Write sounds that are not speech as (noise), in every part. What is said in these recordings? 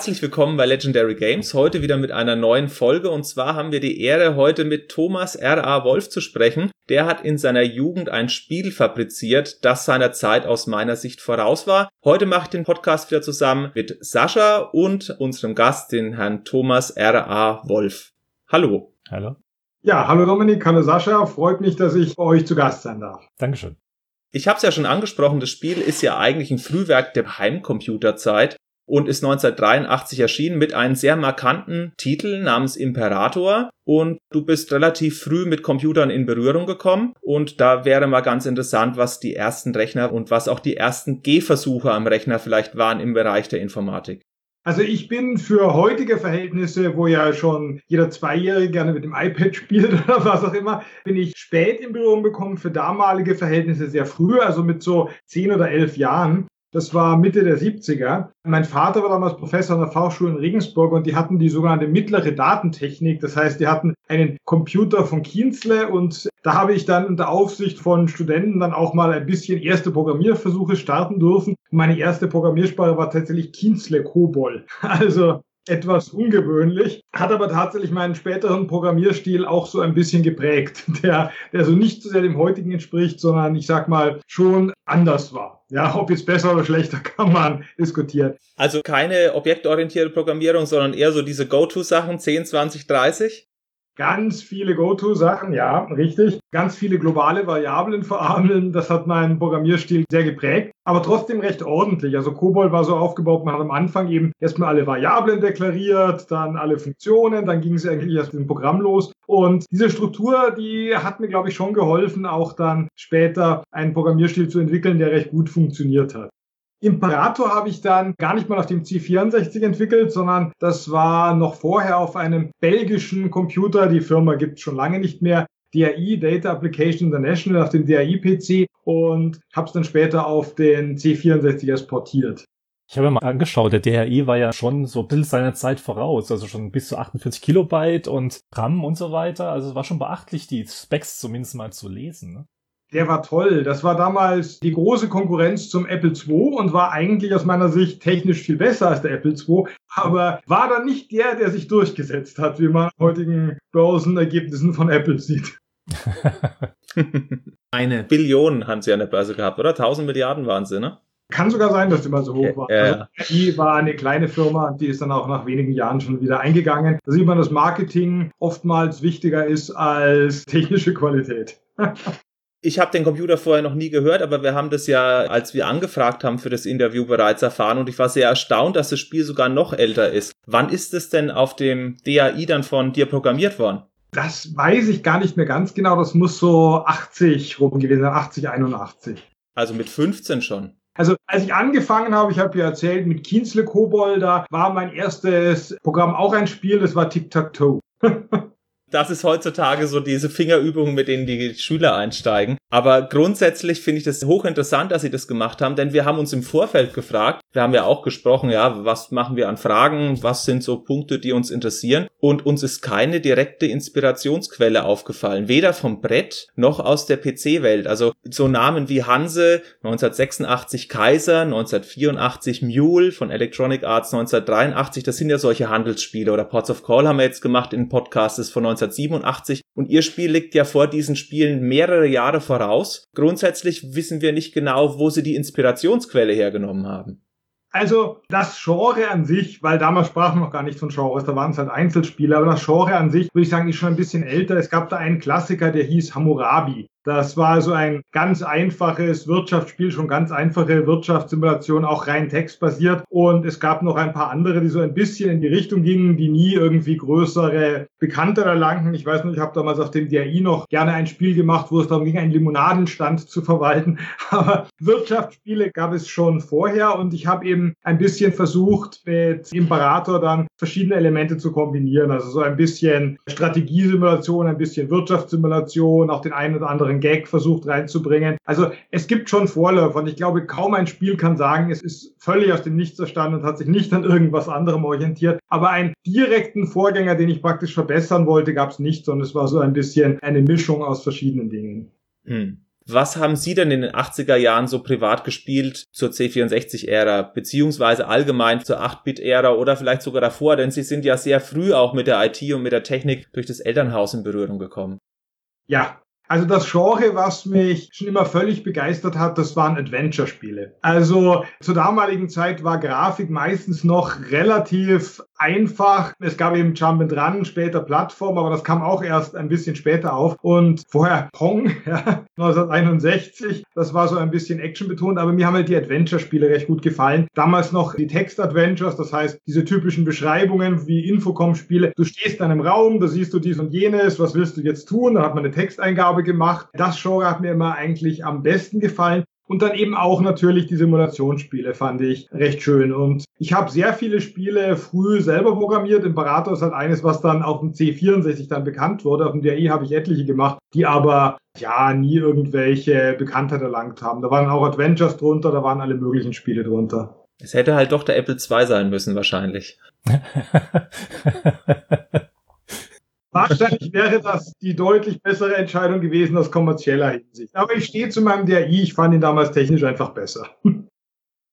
Herzlich willkommen bei Legendary Games, heute wieder mit einer neuen Folge und zwar haben wir die Ehre, heute mit Thomas R.A. Wolf zu sprechen. Der hat in seiner Jugend ein Spiel fabriziert, das seiner Zeit aus meiner Sicht voraus war. Heute mache ich den Podcast wieder zusammen mit Sascha und unserem Gast, den Herrn Thomas R.A. Wolf. Hallo. Hallo. Ja, hallo Dominik, hallo Sascha. Freut mich, dass ich bei euch zu Gast sein darf. Dankeschön. Ich habe es ja schon angesprochen, das Spiel ist ja eigentlich ein Frühwerk der Heimcomputerzeit und ist 1983 erschienen mit einem sehr markanten Titel namens Imperator. Und du bist relativ früh mit Computern in Berührung gekommen. Und da wäre mal ganz interessant, was die ersten Rechner und was auch die ersten Gehversuche am Rechner vielleicht waren im Bereich der Informatik. Also ich bin für heutige Verhältnisse, wo ja schon jeder Zweijährige gerne mit dem iPad (laughs) spielt oder was auch immer, bin ich spät in Berührung gekommen, für damalige Verhältnisse sehr früh, also mit so zehn oder elf Jahren. Das war Mitte der 70er. Mein Vater war damals Professor an der Fachschule in Regensburg und die hatten die sogenannte mittlere Datentechnik. Das heißt, die hatten einen Computer von Kienzle und da habe ich dann unter Aufsicht von Studenten dann auch mal ein bisschen erste Programmierversuche starten dürfen. Meine erste Programmiersprache war tatsächlich Kienzle Kobol. (laughs) Also etwas ungewöhnlich, hat aber tatsächlich meinen späteren Programmierstil auch so ein bisschen geprägt, (laughs) der, der so nicht so sehr dem heutigen entspricht, sondern ich sag mal schon anders war. Ja, ob jetzt besser oder schlechter (laughs) kann man diskutieren. Also keine objektorientierte Programmierung, sondern eher so diese Go-To-Sachen 10, 20, 30? Ganz viele Go-To-Sachen, ja, richtig. Ganz viele globale Variablen verarmeln. Das hat meinen Programmierstil sehr geprägt, aber trotzdem recht ordentlich. Also COBOL war so aufgebaut, man hat am Anfang eben erstmal alle Variablen deklariert, dann alle Funktionen, dann ging es eigentlich erst im Programm los. Und diese Struktur, die hat mir, glaube ich, schon geholfen, auch dann später einen Programmierstil zu entwickeln, der recht gut funktioniert hat. Imperator habe ich dann gar nicht mal auf dem C64 entwickelt, sondern das war noch vorher auf einem belgischen Computer. Die Firma gibt schon lange nicht mehr. DAI, Data Application International, auf dem DAI-PC und habe es dann später auf den C64 exportiert. Ich habe mir mal angeschaut, der DAI war ja schon so ein bisschen seiner Zeit voraus, also schon bis zu 48 Kilobyte und RAM und so weiter. Also es war schon beachtlich, die Specs zumindest mal zu lesen. Ne? Der war toll. Das war damals die große Konkurrenz zum Apple II und war eigentlich aus meiner Sicht technisch viel besser als der Apple II, aber war dann nicht der, der sich durchgesetzt hat, wie man heutigen Börsenergebnissen von Apple sieht. (laughs) Eine Billion haben sie an der Börse gehabt, oder? 1000 Milliarden waren sie, ne? Kann sogar sein, dass die mal so hoch war. Ja, ja. Also, die war eine kleine Firma, die ist dann auch nach wenigen Jahren schon wieder eingegangen. Da sieht man, dass Marketing oftmals wichtiger ist als technische Qualität. (laughs) Ich habe den Computer vorher noch nie gehört, aber wir haben das ja, als wir angefragt haben für das Interview bereits erfahren und ich war sehr erstaunt, dass das Spiel sogar noch älter ist. Wann ist es denn auf dem DAI dann von dir programmiert worden? Das weiß ich gar nicht mehr ganz genau. Das muss so 80 rum gewesen sein, 80, 81. Also mit 15 schon. Also als ich angefangen habe, ich habe ja erzählt, mit Kienzle Kobold, da war mein erstes Programm auch ein Spiel, das war Tic-Tac-Toe. (laughs) Das ist heutzutage so diese Fingerübungen, mit denen die Schüler einsteigen. Aber grundsätzlich finde ich das hochinteressant, dass sie das gemacht haben, denn wir haben uns im Vorfeld gefragt, wir haben ja auch gesprochen, ja, was machen wir an Fragen, was sind so Punkte, die uns interessieren und uns ist keine direkte Inspirationsquelle aufgefallen, weder vom Brett noch aus der PC-Welt. Also so Namen wie Hanse, 1986 Kaiser, 1984 Mule von Electronic Arts 1983, das sind ja solche Handelsspiele oder Ports of Call haben wir jetzt gemacht in Podcasts von 1987 und ihr Spiel liegt ja vor diesen Spielen mehrere Jahre voraus. Grundsätzlich wissen wir nicht genau, wo sie die Inspirationsquelle hergenommen haben. Also das Genre an sich, weil damals sprachen wir noch gar nicht von Genres, da waren es halt Einzelspiele, aber das Genre an sich, würde ich sagen, ist schon ein bisschen älter. Es gab da einen Klassiker, der hieß Hammurabi. Das war so ein ganz einfaches Wirtschaftsspiel, schon ganz einfache Wirtschaftssimulation, auch rein textbasiert. Und es gab noch ein paar andere, die so ein bisschen in die Richtung gingen, die nie irgendwie größere Bekannte erlangten. Ich weiß nicht, ich habe damals auf dem DRI noch gerne ein Spiel gemacht, wo es darum ging, einen Limonadenstand zu verwalten. (laughs) Aber Wirtschaftsspiele gab es schon vorher und ich habe eben ein bisschen versucht, mit Imperator dann verschiedene Elemente zu kombinieren. Also so ein bisschen Strategiesimulation, ein bisschen Wirtschaftssimulation, auch den einen oder anderen anderen Gag versucht reinzubringen. Also es gibt schon Vorläufer und ich glaube, kaum ein Spiel kann sagen, es ist völlig aus dem Nichts erstanden und hat sich nicht an irgendwas anderem orientiert. Aber einen direkten Vorgänger, den ich praktisch verbessern wollte, gab es nicht, sondern es war so ein bisschen eine Mischung aus verschiedenen Dingen. Hm. Was haben Sie denn in den 80er Jahren so privat gespielt zur C64-Ära, beziehungsweise allgemein zur 8-Bit-Ära oder vielleicht sogar davor? Denn Sie sind ja sehr früh auch mit der IT und mit der Technik durch das Elternhaus in Berührung gekommen. Ja, also das Genre, was mich schon immer völlig begeistert hat, das waren Adventure-Spiele. Also zur damaligen Zeit war Grafik meistens noch relativ einfach. Es gab eben Jump and Run, später Plattform, aber das kam auch erst ein bisschen später auf. Und vorher Pong, (laughs) ja, 1961, das war so ein bisschen Action betont, aber mir haben halt die Adventure-Spiele recht gut gefallen. Damals noch die Text-Adventures, das heißt diese typischen Beschreibungen wie Infocom-Spiele. Du stehst in einem Raum, da siehst du dies und jenes, was willst du jetzt tun? Da hat man eine Texteingabe gemacht. Das Genre hat mir immer eigentlich am besten gefallen. Und dann eben auch natürlich die Simulationsspiele fand ich recht schön. Und ich habe sehr viele Spiele früh selber programmiert. Imperator ist halt eines, was dann auf dem C64 dann bekannt wurde. Auf dem DRI habe ich etliche gemacht, die aber ja nie irgendwelche Bekanntheit erlangt haben. Da waren auch Adventures drunter, da waren alle möglichen Spiele drunter. Es hätte halt doch der Apple II sein müssen, wahrscheinlich. (laughs) Wahrscheinlich wäre das die deutlich bessere Entscheidung gewesen aus kommerzieller Hinsicht. Aber ich stehe zu meinem DRI, ich fand ihn damals technisch einfach besser.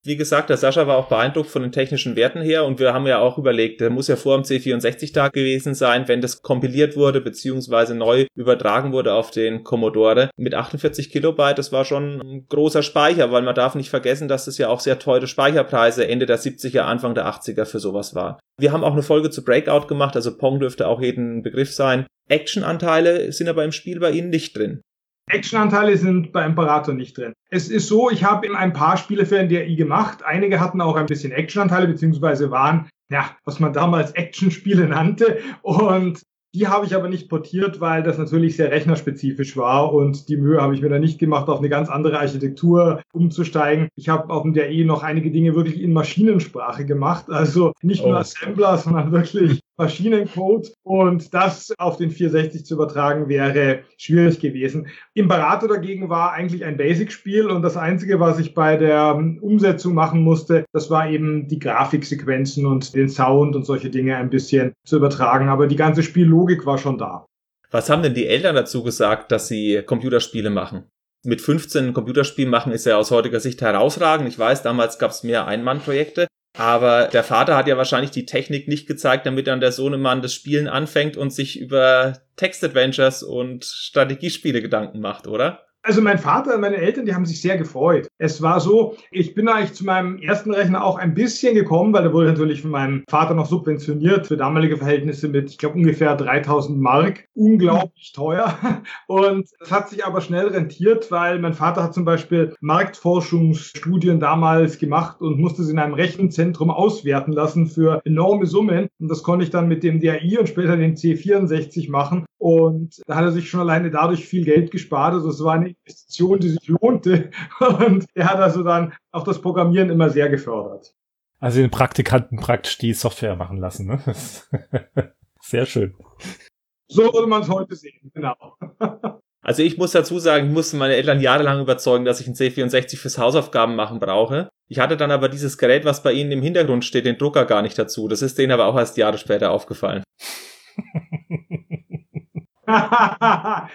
Wie gesagt, der Sascha war auch beeindruckt von den technischen Werten her und wir haben ja auch überlegt, der muss ja vor dem C64-Tag gewesen sein, wenn das kompiliert wurde beziehungsweise neu übertragen wurde auf den Commodore. Mit 48 Kilobyte, das war schon ein großer Speicher, weil man darf nicht vergessen, dass es ja auch sehr teure Speicherpreise Ende der 70er, Anfang der 80er für sowas war. Wir haben auch eine Folge zu Breakout gemacht, also Pong dürfte auch jeden Begriff sein. Actionanteile sind aber im Spiel bei Ihnen nicht drin. Actionanteile sind bei Imperator nicht drin. Es ist so, ich habe ein paar Spiele für NDI gemacht. Einige hatten auch ein bisschen Actionanteile, beziehungsweise waren, ja, was man damals Actionspiele nannte. Und die habe ich aber nicht portiert, weil das natürlich sehr rechnerspezifisch war und die Mühe habe ich mir da nicht gemacht, auf eine ganz andere Architektur umzusteigen. Ich habe auf dem DRE noch einige Dinge wirklich in Maschinensprache gemacht, also nicht nur oh. Assembler, sondern wirklich Maschinencode und das auf den 460 zu übertragen wäre schwierig gewesen. Imperator dagegen war eigentlich ein Basic-Spiel und das Einzige, was ich bei der Umsetzung machen musste, das war eben die Grafiksequenzen und den Sound und solche Dinge ein bisschen zu übertragen. Aber die ganze Spiellogik war schon da. Was haben denn die Eltern dazu gesagt, dass sie Computerspiele machen? Mit 15 Computerspielen machen ist ja aus heutiger Sicht herausragend. Ich weiß, damals gab es mehr Ein-Mann-Projekte. Aber der Vater hat ja wahrscheinlich die Technik nicht gezeigt, damit dann der Sohnemann das Spielen anfängt und sich über Text-Adventures und Strategiespiele Gedanken macht, oder? Also mein Vater und meine Eltern, die haben sich sehr gefreut. Es war so, ich bin eigentlich zu meinem ersten Rechner auch ein bisschen gekommen, weil der wurde natürlich von meinem Vater noch subventioniert für damalige Verhältnisse mit, ich glaube, ungefähr 3000 Mark. Unglaublich teuer. (laughs) Und es hat sich aber schnell rentiert, weil mein Vater hat zum Beispiel Marktforschungsstudien damals gemacht und musste sie in einem Rechenzentrum auswerten lassen für enorme Summen. Und das konnte ich dann mit dem DAI und später den C64 machen. Und da hat er sich schon alleine dadurch viel Geld gespart. Also es war eine Investition, die sich lohnte. (laughs) Und er hat also dann auch das Programmieren immer sehr gefördert. Also den Praktikanten praktisch die Software machen lassen. Ne? (laughs) Sehr schön. So würde man es heute sehen, genau. (laughs) Also ich muss dazu sagen, ich musste meine Eltern jahrelang überzeugen, dass ich ein C64 fürs Hausaufgaben machen brauche. Ich hatte dann aber dieses Gerät, was bei Ihnen im Hintergrund steht, den Drucker gar nicht dazu. Das ist denen aber auch erst Jahre später aufgefallen. (laughs) ja,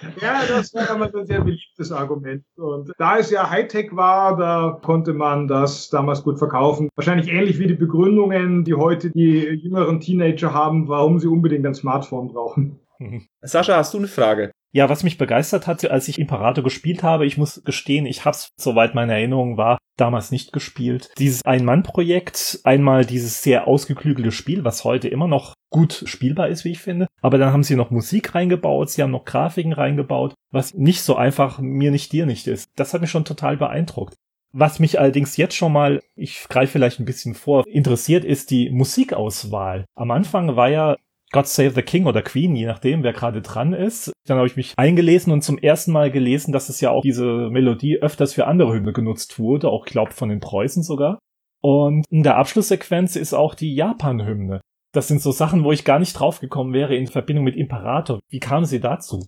das war damals ein sehr beliebtes Argument. Und da es ja Hightech war, da konnte man das damals gut verkaufen. Wahrscheinlich ähnlich wie die Begründungen, die heute die jüngeren Teenager haben, warum sie unbedingt ein Smartphone brauchen. (laughs) Sascha, hast du eine Frage? Ja, was mich begeistert hat, als ich Imperator gespielt habe, ich muss gestehen, ich hab's, soweit meine Erinnerung war, damals nicht gespielt. Dieses Ein-Mann-Projekt, einmal dieses sehr ausgeklügelte Spiel, was heute immer noch gut spielbar ist, wie ich finde. Aber dann haben sie noch Musik reingebaut, sie haben noch Grafiken reingebaut, was nicht so einfach mir nicht dir nicht ist. Das hat mich schon total beeindruckt. Was mich allerdings jetzt schon mal, ich greife vielleicht ein bisschen vor, interessiert, ist die Musikauswahl. Am Anfang war ja God Save the King oder Queen, je nachdem, wer gerade dran ist. Dann habe ich mich eingelesen und zum ersten Mal gelesen, dass es ja auch diese Melodie öfters für andere Hymne genutzt wurde, auch glaubt von den Preußen sogar. Und in der Abschlusssequenz ist auch die Japan-Hymne. Das sind so Sachen, wo ich gar nicht draufgekommen wäre in Verbindung mit Imperator. Wie kamen Sie dazu?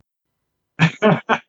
(laughs)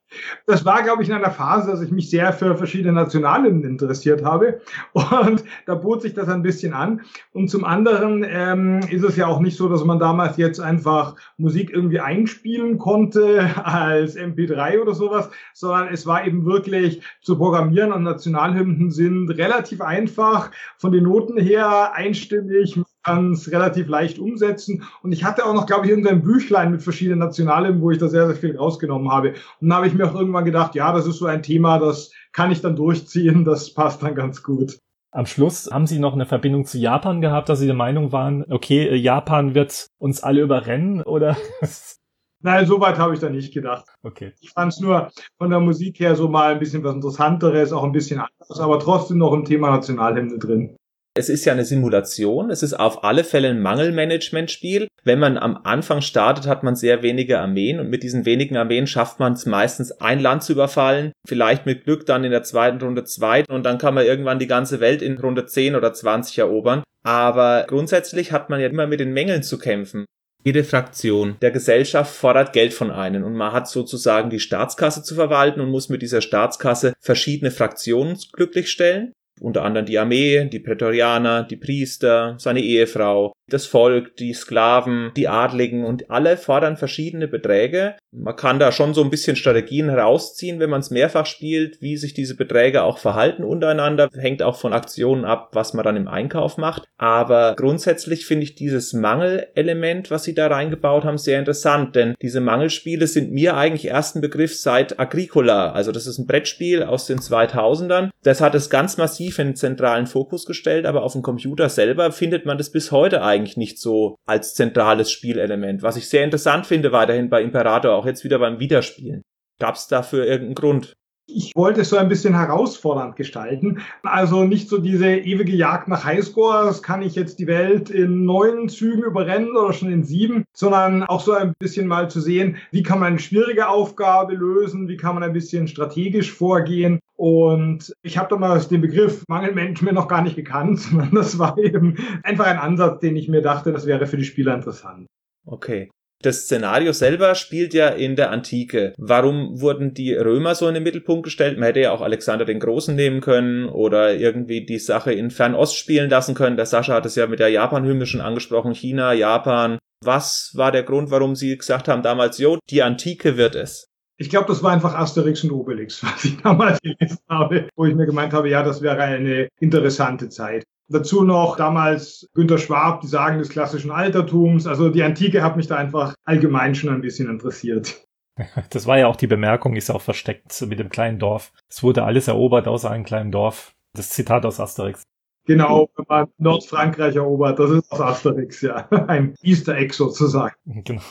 das war, glaube ich, in einer Phase, dass ich mich sehr für verschiedene Nationalen interessiert habe. Und da bot sich das ein bisschen an. Und zum anderen ähm, ist es ja auch nicht so, dass man damals jetzt einfach Musik irgendwie einspielen konnte (laughs) als MP3 oder sowas, sondern es war eben wirklich zu programmieren und Nationalhymnen sind relativ einfach von den Noten her einstimmig kann es relativ leicht umsetzen. Und ich hatte auch noch, glaube ich, irgendein Büchlein mit verschiedenen Nationalen, wo ich da sehr, sehr viel rausgenommen habe. Und dann habe ich mir auch irgendwann gedacht, ja, das ist so ein Thema, das kann ich dann durchziehen, das passt dann ganz gut. Am Schluss haben Sie noch eine Verbindung zu Japan gehabt, dass Sie der Meinung waren, okay, äh, Japan wird uns alle überrennen oder? (laughs) Nein, so weit habe ich da nicht gedacht. Okay. Ich fand es nur von der Musik her so mal ein bisschen was Interessanteres, auch ein bisschen anders, aber trotzdem noch im Thema Nationalhymne drin. Es ist ja eine Simulation. Es ist auf alle Fälle ein Mangelmanagement-Spiel. Wenn man am Anfang startet, hat man sehr wenige Armeen und mit diesen wenigen Armeen schafft man es meistens, ein Land zu überfallen. Vielleicht mit Glück dann in der zweiten Runde zwei und dann kann man irgendwann die ganze Welt in Runde 10 oder 20 erobern. Aber grundsätzlich hat man ja immer mit den Mängeln zu kämpfen. Jede Fraktion der Gesellschaft fordert Geld von einem und man hat sozusagen die Staatskasse zu verwalten und muss mit dieser Staatskasse verschiedene Fraktionen glücklich stellen unter anderem die Armee, die Prätorianer, die Priester, seine Ehefrau, das Volk, die Sklaven, die Adligen und alle fordern verschiedene Beträge. Man kann da schon so ein bisschen Strategien herausziehen, wenn man es mehrfach spielt, wie sich diese Beträge auch verhalten untereinander. Hängt auch von Aktionen ab, was man dann im Einkauf macht. Aber grundsätzlich finde ich dieses Mangelelement, was sie da reingebaut haben, sehr interessant, denn diese Mangelspiele sind mir eigentlich erst ein Begriff seit Agricola. Also das ist ein Brettspiel aus den 2000ern. Das hat es ganz massiv in den zentralen Fokus gestellt, aber auf dem Computer selber findet man das bis heute eigentlich eigentlich nicht so als zentrales Spielelement. Was ich sehr interessant finde weiterhin bei Imperator, auch jetzt wieder beim Wiederspielen. Gab es dafür irgendeinen Grund? Ich wollte es so ein bisschen herausfordernd gestalten. Also nicht so diese ewige Jagd nach Highscores, kann ich jetzt die Welt in neun Zügen überrennen oder schon in sieben, sondern auch so ein bisschen mal zu sehen, wie kann man eine schwierige Aufgabe lösen, wie kann man ein bisschen strategisch vorgehen. Und ich habe damals den Begriff Mangelmanagement noch gar nicht gekannt, (laughs) sondern das war eben einfach ein Ansatz, den ich mir dachte, das wäre für die Spieler interessant. Okay. Das Szenario selber spielt ja in der Antike. Warum wurden die Römer so in den Mittelpunkt gestellt? Man hätte ja auch Alexander den Großen nehmen können oder irgendwie die Sache in Fernost spielen lassen können. Der Sascha hat es ja mit der Japan-Hymne schon angesprochen. China, Japan. Was war der Grund, warum sie gesagt haben damals, jo, die Antike wird es? Ich glaube, das war einfach Asterix und Obelix, (laughs) was ich damals gelesen habe, wo ich mir gemeint habe, ja, das wäre eine interessante Zeit. Dazu noch damals Günter Schwab, die Sagen des klassischen Altertums. Also die Antike hat mich da einfach allgemein schon ein bisschen interessiert. (laughs) Das war ja auch die Bemerkung, ist auch versteckt mit dem kleinen Dorf. Es wurde alles erobert außer einem kleinen Dorf. Das Zitat aus Asterix. Genau, wenn man Nordfrankreich erobert, das ist aus Asterix, ja. (laughs) Ein Easter Egg sozusagen. Genau.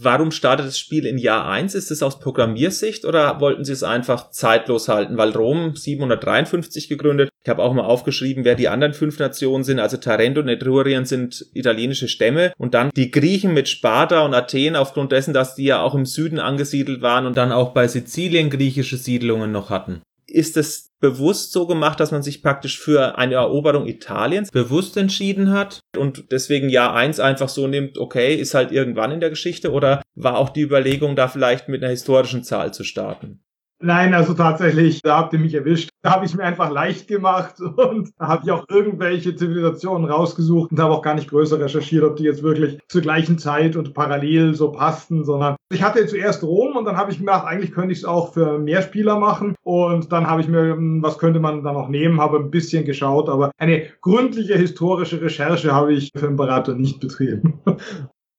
Warum startet das Spiel in Jahr 1? Ist es aus Programmiersicht oder wollten sie es einfach zeitlos halten? Weil Rom 753 gegründet. Ich habe auch mal aufgeschrieben, wer die anderen fünf Nationen sind. Also Tarento und Etrurien sind italienische Stämme. Und dann die Griechen mit Sparta und Athen aufgrund dessen, dass die ja auch im Süden angesiedelt waren und dann auch bei Sizilien griechische Siedlungen noch hatten ist es bewusst so gemacht, dass man sich praktisch für eine Eroberung Italiens bewusst entschieden hat und deswegen Jahr eins einfach so nimmt, okay, ist halt irgendwann in der Geschichte oder war auch die Überlegung, da vielleicht mit einer historischen Zahl zu starten? Nein, also tatsächlich, da habt ihr mich erwischt. Da habe ich mir einfach leicht gemacht (laughs) und da habe ich auch irgendwelche Zivilisationen rausgesucht und habe auch gar nicht größer recherchiert, ob die jetzt wirklich zur gleichen Zeit und parallel so passten, sondern ich hatte zuerst Rom und dann habe ich gedacht, eigentlich könnte ich es auch für mehr Spieler machen und dann habe ich mir, hm, was könnte man da noch nehmen, habe ein bisschen geschaut, aber eine gründliche historische Recherche habe ich für Imperator nicht betrieben. (laughs)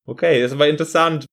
Okay, das war interessant.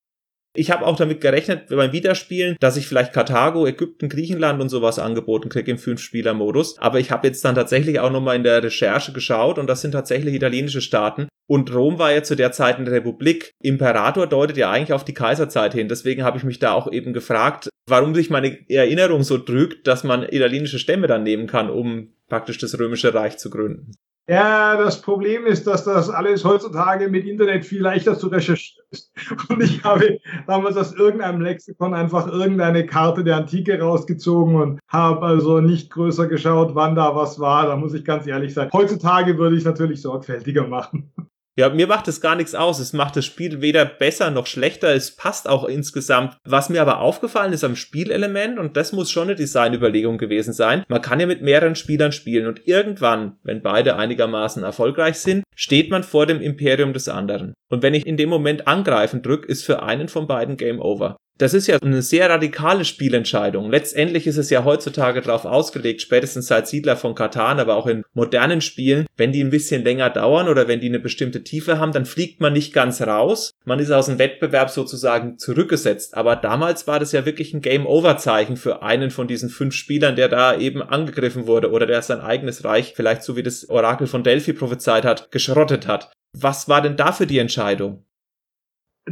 Ich habe auch damit gerechnet beim Wiederspielen, dass ich vielleicht Karthago, Ägypten, Griechenland und sowas angeboten kriege im Fünf-Spieler-Modus. Aber ich habe jetzt dann tatsächlich auch nochmal in der Recherche geschaut und das sind tatsächlich italienische Staaten. Und Rom war ja zu der Zeit eine Republik. Imperator deutet ja eigentlich auf die Kaiserzeit hin. Deswegen habe ich mich da auch eben gefragt, warum sich meine Erinnerung so trügt, dass man italienische Stämme dann nehmen kann, um praktisch das römische Reich zu gründen. Ja, das Problem ist, dass das alles heutzutage mit Internet viel leichter zu recherchieren ist. Und ich habe damals aus irgendeinem Lexikon einfach irgendeine Karte der Antike rausgezogen und habe also nicht größer geschaut, wann da was war. Da muss ich ganz ehrlich sein. Heutzutage würde ich natürlich sorgfältiger machen. Ja, mir macht es gar nichts aus. Es macht das Spiel weder besser noch schlechter. Es passt auch insgesamt. Was mir aber aufgefallen ist am Spielelement, und das muss schon eine Designüberlegung gewesen sein, man kann ja mit mehreren Spielern spielen und irgendwann, wenn beide einigermaßen erfolgreich sind, steht man vor dem Imperium des anderen. Und wenn ich in dem Moment angreifen drücke, ist für einen von beiden Game Over. Das ist ja eine sehr radikale Spielentscheidung. Letztendlich ist es ja heutzutage darauf ausgelegt, spätestens seit Siedler von Katan, aber auch in modernen Spielen, wenn die ein bisschen länger dauern oder wenn die eine bestimmte Tiefe haben, dann fliegt man nicht ganz raus. Man ist aus dem Wettbewerb sozusagen zurückgesetzt. Aber damals war das ja wirklich ein Game-Over-Zeichen für einen von diesen fünf Spielern, der da eben angegriffen wurde oder der sein eigenes Reich, vielleicht so wie das Orakel von Delphi prophezeit hat, geschrottet hat. Was war denn da für die Entscheidung?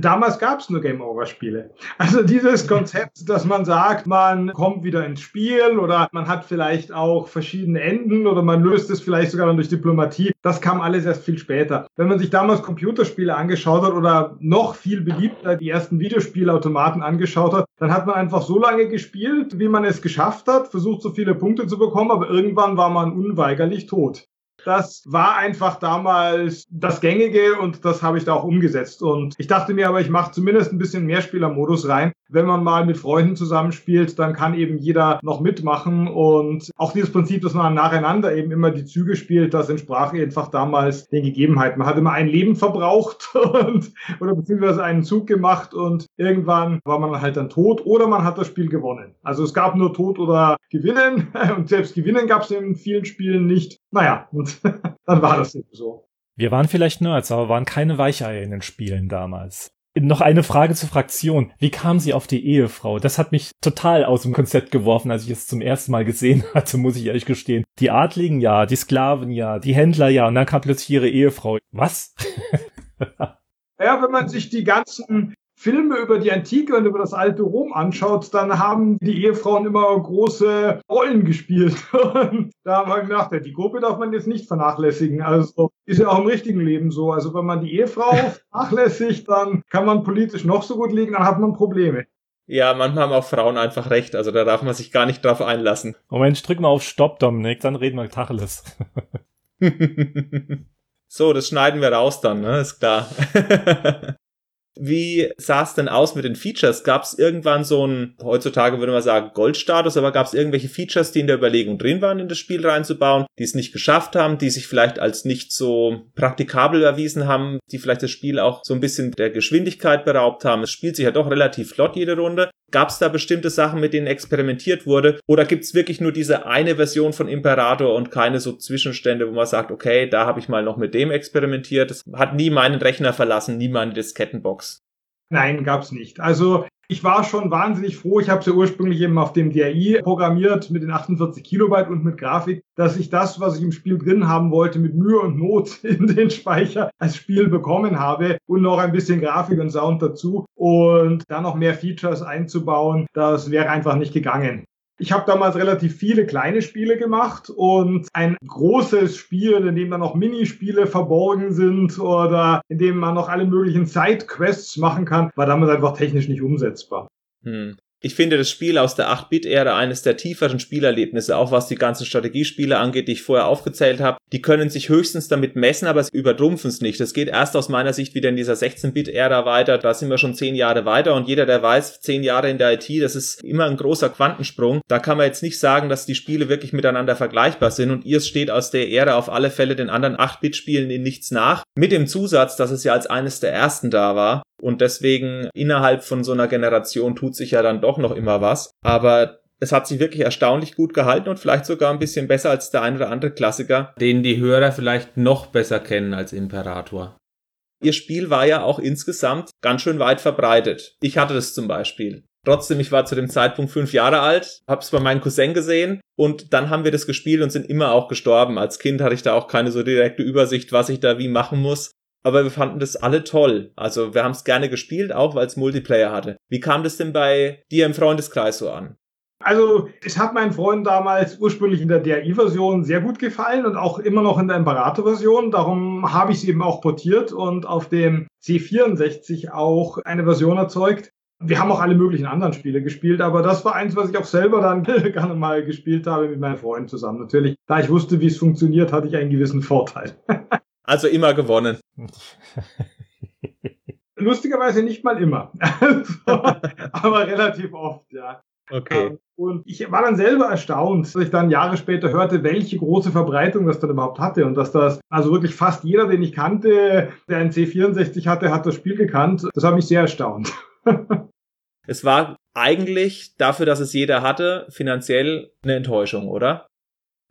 Damals gab es nur Game Over Spiele. Also dieses Konzept, dass man sagt, man kommt wieder ins Spiel oder man hat vielleicht auch verschiedene Enden oder man löst es vielleicht sogar dann durch Diplomatie, das kam alles erst viel später. Wenn man sich damals Computerspiele angeschaut hat oder noch viel beliebter die ersten Videospielautomaten angeschaut hat, dann hat man einfach so lange gespielt, wie man es geschafft hat, versucht so viele Punkte zu bekommen, aber irgendwann war man unweigerlich tot. Das war einfach damals das Gängige und das habe ich da auch umgesetzt. Und ich dachte mir aber, ich mache zumindest ein bisschen Mehrspielermodus rein. Wenn man mal mit Freunden zusammenspielt, dann kann eben jeder noch mitmachen. Und auch dieses Prinzip, dass man nacheinander eben immer die Züge spielt, das entsprach einfach damals den Gegebenheiten. Man hat immer ein Leben verbraucht (laughs) und, oder beziehungsweise einen Zug gemacht und irgendwann war man halt dann tot oder man hat das Spiel gewonnen. Also es gab nur Tod oder Gewinnen (laughs) und selbst Gewinnen gab es in vielen Spielen nicht. Naja, und (laughs) dann war das eben so. Wir waren vielleicht Nerds, aber waren keine Weicheier in den Spielen damals. Noch eine Frage zur Fraktion. Wie kam sie auf die Ehefrau? Das hat mich total aus dem Konzept geworfen, als ich es zum ersten Mal gesehen (laughs) hatte, muss ich ehrlich gestehen. Die Adligen ja, die Sklaven ja, die Händler ja, und dann kam plötzlich ihre Ehefrau. Was? (laughs) Ja, wenn man sich die ganzen Filme über die Antike und über das alte Rom anschaut, dann haben die Ehefrauen immer große Rollen gespielt. (laughs) Und da haben wir gedacht, die Gruppe darf man jetzt nicht vernachlässigen. Also ist ja auch im richtigen Leben so. Also wenn man die Ehefrau (laughs) vernachlässigt, dann kann man politisch noch so gut liegen, dann hat man Probleme. Ja, manchmal haben auch Frauen einfach recht, also da darf man sich gar nicht drauf einlassen. Moment, drück mal auf Stopp, Dominik, dann reden wir Tacheles. (laughs) so, das schneiden wir raus dann, ne? Ist klar. Wie sah es denn aus mit den Features? Gab es irgendwann so ein, heutzutage würde man sagen, Goldstatus, aber gab es irgendwelche Features, die in der Überlegung drin waren, in das Spiel reinzubauen, die es nicht geschafft haben, die sich vielleicht als nicht so praktikabel erwiesen haben, die vielleicht das Spiel auch so ein bisschen der Geschwindigkeit beraubt haben? Es spielt sich ja doch relativ flott jede Runde. Gab es da bestimmte Sachen, mit denen experimentiert wurde? Oder gibt es wirklich nur diese eine Version von Imperator und keine so Zwischenstände, wo man sagt, okay, da habe ich mal noch mit dem experimentiert. Das hat nie meinen Rechner verlassen, nie meine Diskettenbox. Nein, gab's nicht. Also ich war schon wahnsinnig froh. Ich habe es ja ursprünglich eben auf dem DRI programmiert mit den 48 Kilobyte und mit Grafik, dass ich das, was ich im Spiel drin haben wollte, mit Mühe und Not (laughs) in den Speicher als Spiel bekommen habe und noch ein bisschen Grafik und Sound dazu und dann noch mehr Features einzubauen. Das wäre einfach nicht gegangen. Ich habe damals relativ viele kleine Spiele gemacht und ein großes Spiel, in dem dann noch Minispiele verborgen sind oder in dem man noch alle möglichen Side-Quests machen kann, war damals einfach technisch nicht umsetzbar. Hm. Ich finde das Spiel aus der 8-Bit-Ära eines der tieferen Spielerlebnisse, auch was die ganzen Strategiespiele angeht, die ich vorher aufgezählt habe. Die können sich höchstens damit messen, aber sie übertrumpfen es nicht. Das geht erst aus meiner Sicht wieder in dieser 16-Bit-Ära weiter. Da sind wir schon zehn Jahre weiter und jeder, der weiß, zehn Jahre in der IT, das ist immer ein großer Quantensprung. Da kann man jetzt nicht sagen, dass die Spiele wirklich miteinander vergleichbar sind und ihr steht aus der Ära auf alle Fälle den anderen 8-Bit-Spielen in nichts nach. Mit dem Zusatz, dass es ja als eines der ersten da war. Und deswegen innerhalb von so einer Generation tut sich ja dann doch noch immer was. Aber es hat sich wirklich erstaunlich gut gehalten und vielleicht sogar ein bisschen besser als der ein oder andere Klassiker, den die Hörer vielleicht noch besser kennen als Imperator. Ihr Spiel war ja auch insgesamt ganz schön weit verbreitet. Ich hatte das zum Beispiel. Trotzdem, ich war zu dem Zeitpunkt fünf Jahre alt, hab's bei meinem Cousin gesehen und dann haben wir das gespielt und sind immer auch gestorben. Als Kind hatte ich da auch keine so direkte Übersicht, was ich da wie machen muss aber wir fanden das alle toll. Also wir haben es gerne gespielt, auch weil es Multiplayer hatte. Wie kam das denn bei dir im Freundeskreis so an? Also, es hat meinen Freunden damals ursprünglich in der DRI-Version sehr gut gefallen und auch immer noch in der Imperator-Version. Darum habe ich es eben auch portiert und auf dem C64 auch eine Version erzeugt. Wir haben auch alle möglichen anderen Spiele gespielt, aber das war eins, was ich auch selber dann (laughs) gerne mal gespielt habe mit meinen Freunden zusammen. Natürlich, da ich wusste, wie es funktioniert, hatte ich einen gewissen Vorteil. (laughs) Also immer gewonnen. (laughs) Lustigerweise nicht mal immer. (laughs) aber relativ oft, ja. Okay. Ähm, und ich war dann selber erstaunt, dass ich dann Jahre später hörte, welche große Verbreitung das dann überhaupt hatte und dass das, also wirklich fast jeder, den ich kannte, der ein C64 hatte, hat das Spiel gekannt. Das hat mich sehr erstaunt. (laughs) es war eigentlich dafür, dass es jeder hatte, finanziell eine Enttäuschung, oder?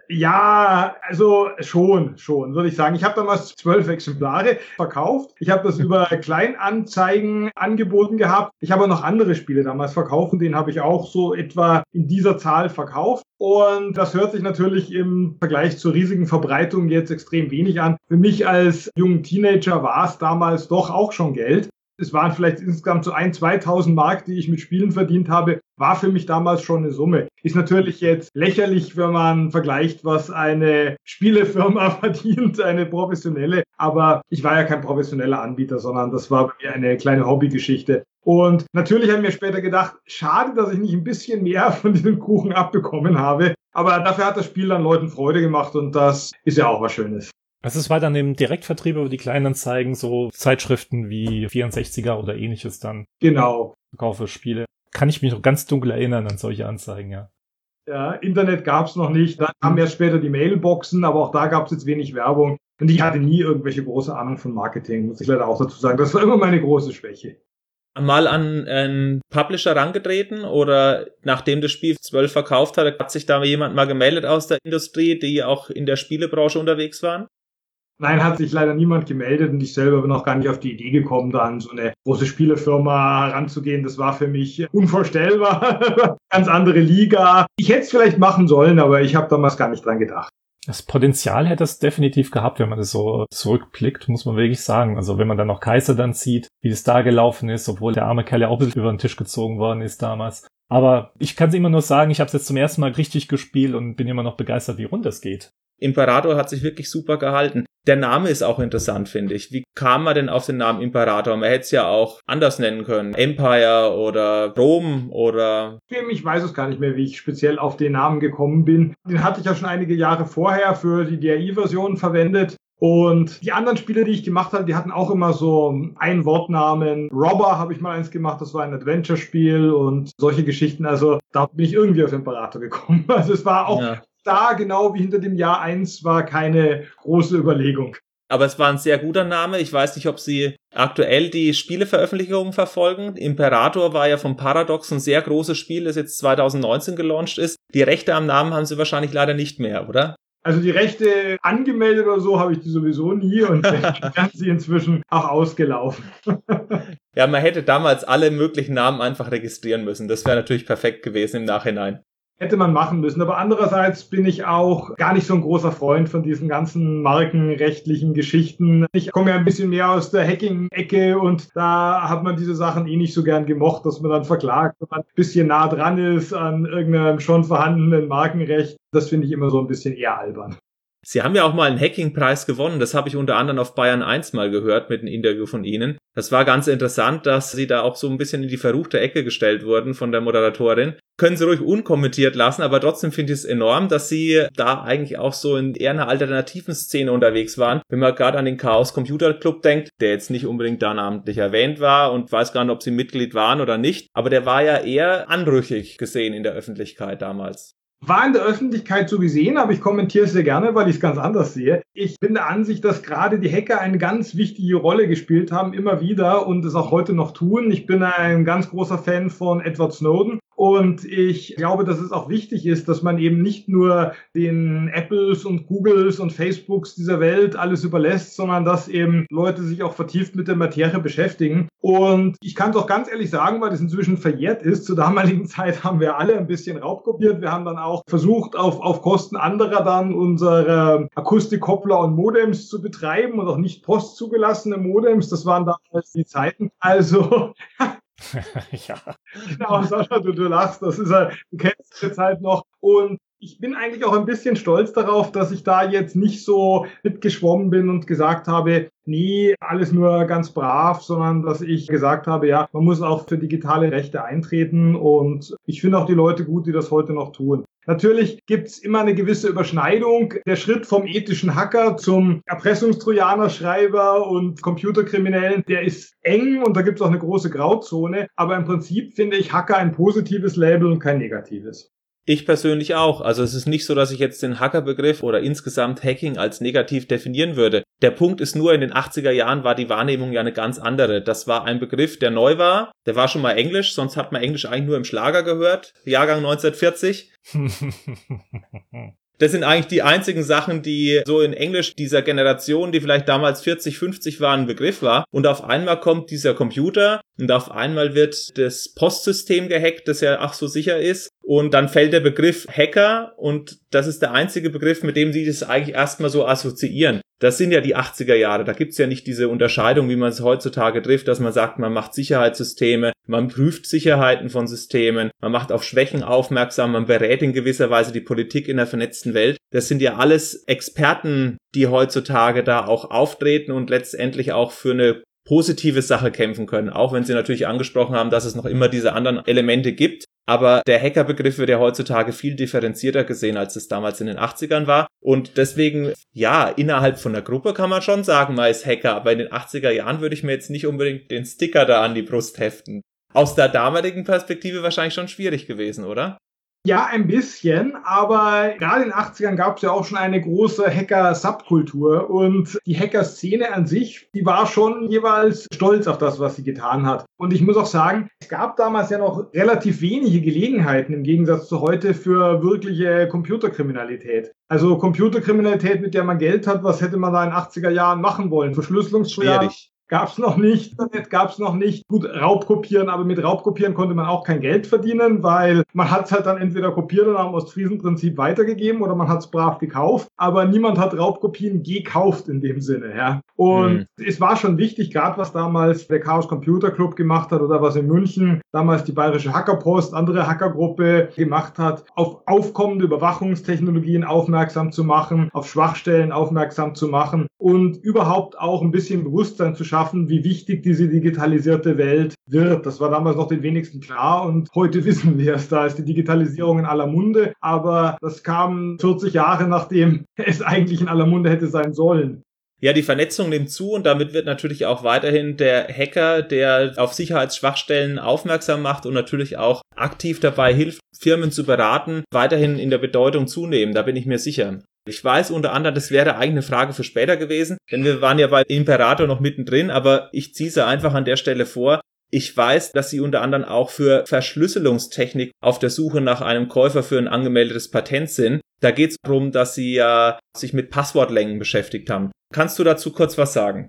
Ja, also schon, schon, würde ich sagen. Ich habe damals zwölf Exemplare verkauft. Ich habe das (laughs) über Kleinanzeigen angeboten gehabt. Ich habe noch andere Spiele damals verkauft und den habe ich auch so etwa in dieser Zahl verkauft. Und das hört sich natürlich im Vergleich zur riesigen Verbreitung jetzt extrem wenig an. Für mich als jungen Teenager war es damals doch auch schon Geld es waren vielleicht insgesamt so ein, 2000 Mark, die ich mit Spielen verdient habe, war für mich damals schon eine Summe. Ist natürlich jetzt lächerlich, wenn man vergleicht, was eine Spielefirma (laughs) verdient, eine professionelle. Aber ich war ja kein professioneller Anbieter, sondern das war bei mir eine kleine Hobbygeschichte. Und natürlich haben wir später gedacht, schade, dass ich nicht ein bisschen mehr (laughs) von diesem Kuchen abbekommen habe. Aber dafür hat das Spiel dann Leuten Freude gemacht und das ist ja auch was Schönes. Also es war dann im Direktvertrieb über die Kleinanzeigen so Zeitschriften wie 64er oder ähnliches dann. Genau. Verkaufe Spiele. Kann ich mich noch ganz dunkel erinnern an solche Anzeigen, ja. Ja, Internet gab es noch nicht. Dann haben erst später die Mailboxen, aber auch da gab es jetzt wenig Werbung. Und ich hatte nie irgendwelche große Ahnung von Marketing, muss ich leider auch dazu sagen. Das war immer meine große Schwäche. Mal an einen Publisher rangetreten oder nachdem das Spiel zwölf verkauft hat, hat sich da jemand mal gemeldet aus der Industrie, die auch in der Spielebranche unterwegs waren? Nein, hat sich leider niemand gemeldet und ich selber bin auch gar nicht auf die Idee gekommen, da an so eine große Spielefirma ranzugehen. Das war für mich unvorstellbar. (laughs) Ganz andere Liga. Ich hätte es vielleicht machen sollen, aber ich habe damals gar nicht dran gedacht. Das Potenzial hätte es definitiv gehabt, wenn man das so zurückblickt, muss man wirklich sagen. Also wenn man dann noch Kaiser dann sieht, wie es da gelaufen ist, obwohl der arme Kerl ja auch über den Tisch gezogen worden ist damals. Aber ich kann es immer nur sagen, ich habe es jetzt zum ersten Mal richtig gespielt und bin immer noch begeistert, wie rund es geht. Imperator hat sich wirklich super gehalten. Der Name ist auch interessant, finde ich. Wie kam man denn auf den Namen Imperator? Man hätte es ja auch anders nennen können. Empire oder Rom oder. Ich weiß es gar nicht mehr, wie ich speziell auf den Namen gekommen bin. Den hatte ich ja schon einige Jahre vorher für die DRI-Version verwendet. Und die anderen Spiele, die ich gemacht habe, die hatten auch immer so einen Wortnamen. Robber habe ich mal eins gemacht, das war ein Adventure-Spiel und solche Geschichten. Also da bin ich irgendwie auf Imperator gekommen. (laughs) Also es war auch ja da, genau wie hinter dem Jahr eins, war keine große Überlegung. Aber es war ein sehr guter Name. Ich weiß nicht, ob Sie aktuell die Spieleveröffentlichungen verfolgen. Imperator war ja vom Paradox ein sehr großes Spiel, das jetzt 2019 gelauncht ist. Die Rechte am Namen haben Sie wahrscheinlich leider nicht mehr, oder? Also die Rechte angemeldet oder so habe ich die sowieso nie und (laughs) dann sie inzwischen auch ausgelaufen. ja, man hätte damals alle möglichen Namen einfach registrieren müssen. Das wäre natürlich perfekt gewesen im Nachhinein hätte man machen müssen. Aber andererseits bin ich auch gar nicht so ein großer Freund von diesen ganzen markenrechtlichen Geschichten. Ich komme ja ein bisschen mehr aus der Hacking-Ecke und da hat man diese Sachen eh nicht so gern gemocht, dass man dann verklagt, wenn man ein bisschen nah dran ist an irgendeinem schon vorhandenen Markenrecht. Das finde ich immer so ein bisschen eher albern. Sie haben ja auch mal einen Hacking-Preis gewonnen. Das habe ich unter anderem auf Bayern 1 mal gehört mit einem Interview von Ihnen. Das war ganz interessant, dass Sie da auch so ein bisschen in die verruchte Ecke gestellt wurden von der Moderatorin. Können Sie ruhig unkommentiert lassen, aber trotzdem finde ich es enorm, dass Sie da eigentlich auch so in eher einer alternativen Szene unterwegs waren. Wenn man gerade an den Chaos Computer Club denkt, der jetzt nicht unbedingt da namentlich erwähnt war und weiß gar nicht, ob Sie Mitglied waren oder nicht, aber der war ja eher anrüchig gesehen in der Öffentlichkeit damals. War in der Öffentlichkeit so gesehen, aber ich kommentiere es sehr gerne, weil ich es ganz anders sehe. Ich bin der Ansicht, dass gerade die Hacker eine ganz wichtige Rolle gespielt haben, immer wieder und es auch heute noch tun. Ich bin ein ganz großer Fan von Edward Snowden und ich glaube, dass es auch wichtig ist, dass man eben nicht nur den Apples und Googles und Facebooks dieser Welt alles überlässt, sondern dass eben Leute sich auch vertieft mit der Materie beschäftigen. Und ich kann es auch ganz ehrlich sagen, weil das inzwischen verjährt ist. Zur damaligen (laughs) Zeit haben wir alle ein bisschen raubkopiert. Wir haben dann auch versucht, auf, auf Kosten anderer dann unsere Akustikkoppler und Modems zu betreiben und auch nicht postzugelassene Modems. Das waren damals die Zeiten. Also (laughs) (laughs) ja. Genau, Sascha, du, du lachst, das ist halt, du kennst es jetzt halt noch. Und ich bin eigentlich auch ein bisschen stolz darauf, dass ich da jetzt nicht so mitgeschwommen bin und gesagt habe, nie alles nur ganz brav, sondern dass ich gesagt habe, ja, man muss auch für digitale Rechte eintreten und ich finde auch die Leute gut, die das heute noch tun. Natürlich gibt's immer eine gewisse Überschneidung. Der Schritt vom ethischen Hacker zum Erpressungstrojaner-Schreiber und Computerkriminellen, der ist eng und da gibt's auch eine große Grauzone. Aber im Prinzip finde ich Hacker ein positives Label und kein negatives. Ich persönlich auch. Also es ist nicht so, dass ich jetzt den Hackerbegriff oder insgesamt Hacking als negativ definieren würde. Der Punkt ist nur, in den 80er Jahren war die Wahrnehmung ja eine ganz andere. Das war ein Begriff, der neu war. Der war schon mal Englisch, sonst hat man Englisch eigentlich nur im Schlager gehört. Jahrgang 1940. (laughs) Das sind eigentlich die einzigen Sachen, die so in Englisch dieser Generation, die vielleicht damals 40, 50 waren, ein Begriff war. Und auf einmal kommt dieser Computer und auf einmal wird das Postsystem gehackt, das ja ach so sicher ist. Und dann fällt der Begriff Hacker und das ist der einzige Begriff, mit dem sie das eigentlich erstmal so assoziieren. Das sind ja die 80er Jahre. Da gibt's ja nicht diese Unterscheidung, wie man es heutzutage trifft, dass man sagt, man macht Sicherheitssysteme, man prüft Sicherheiten von Systemen, man macht auf Schwächen aufmerksam, man berät in gewisser Weise die Politik in der vernetzten Welt. Das sind ja alles Experten, die heutzutage da auch auftreten und letztendlich auch für eine positive Sache kämpfen können, auch wenn sie natürlich angesprochen haben, dass es noch immer diese anderen Elemente gibt. Aber der Hackerbegriff wird ja heutzutage viel differenzierter gesehen, als es damals in den 80ern war. Und deswegen, ja, innerhalb von der Gruppe kann man schon sagen, man ist Hacker. Aber in den 80er Jahren würde ich mir jetzt nicht unbedingt den Sticker da an die Brust heften. Aus der damaligen Perspektive wahrscheinlich schon schwierig gewesen, oder? Ja, ein bisschen, aber gerade in den 80ern gab es ja auch schon eine große Hacker-Subkultur und die Hacker-Szene an sich, die war schon jeweils stolz auf das, was sie getan hat. Und ich muss auch sagen, es gab damals ja noch relativ wenige Gelegenheiten im Gegensatz zu heute für wirkliche Computerkriminalität. Also Computerkriminalität, mit der man Geld hat, was hätte man da in den 80er Jahren machen wollen? Verschlüsselungsschwert, gab's noch nicht, Internet gab's noch nicht. Gut, Raubkopieren, aber mit Raubkopieren konnte man auch kein Geld verdienen, weil man hat's halt dann entweder kopiert oder am Ostfriesen-Prinzip weitergegeben oder man hat's brav gekauft, aber niemand hat Raubkopien gekauft in dem Sinne, ja. Und mhm. es war schon wichtig, gerade was damals der Chaos Computer Club gemacht hat oder was in München damals die Bayerische Hackerpost, andere Hackergruppe gemacht hat, auf aufkommende Überwachungstechnologien aufmerksam zu machen, auf Schwachstellen aufmerksam zu machen und überhaupt auch ein bisschen Bewusstsein zu schaffen, schaffen, wie wichtig diese digitalisierte Welt wird. Das war damals noch den wenigsten klar und heute (laughs) wissen wir es. Da ist die Digitalisierung in aller Munde, aber das kam 40 Jahre nachdem (laughs) es eigentlich in aller Munde hätte sein sollen. Ja, die Vernetzung nimmt zu und damit wird natürlich auch weiterhin der Hacker, der auf Sicherheitsschwachstellen aufmerksam macht und natürlich auch aktiv dabei hilft, Firmen zu beraten, weiterhin in der Bedeutung zunehmen. Da bin ich mir sicher. Ich weiß unter anderem, das wäre eine Frage für später gewesen, denn wir waren ja bei Imperator noch mittendrin, aber ich ziehe sie einfach an der Stelle vor. Ich weiß, dass sie unter anderem auch für Verschlüsselungstechnik auf der Suche nach einem Käufer für ein angemeldetes Patent sind. Da geht es darum, dass sie ja sich mit Passwortlängen beschäftigt haben. Kannst du dazu kurz was sagen?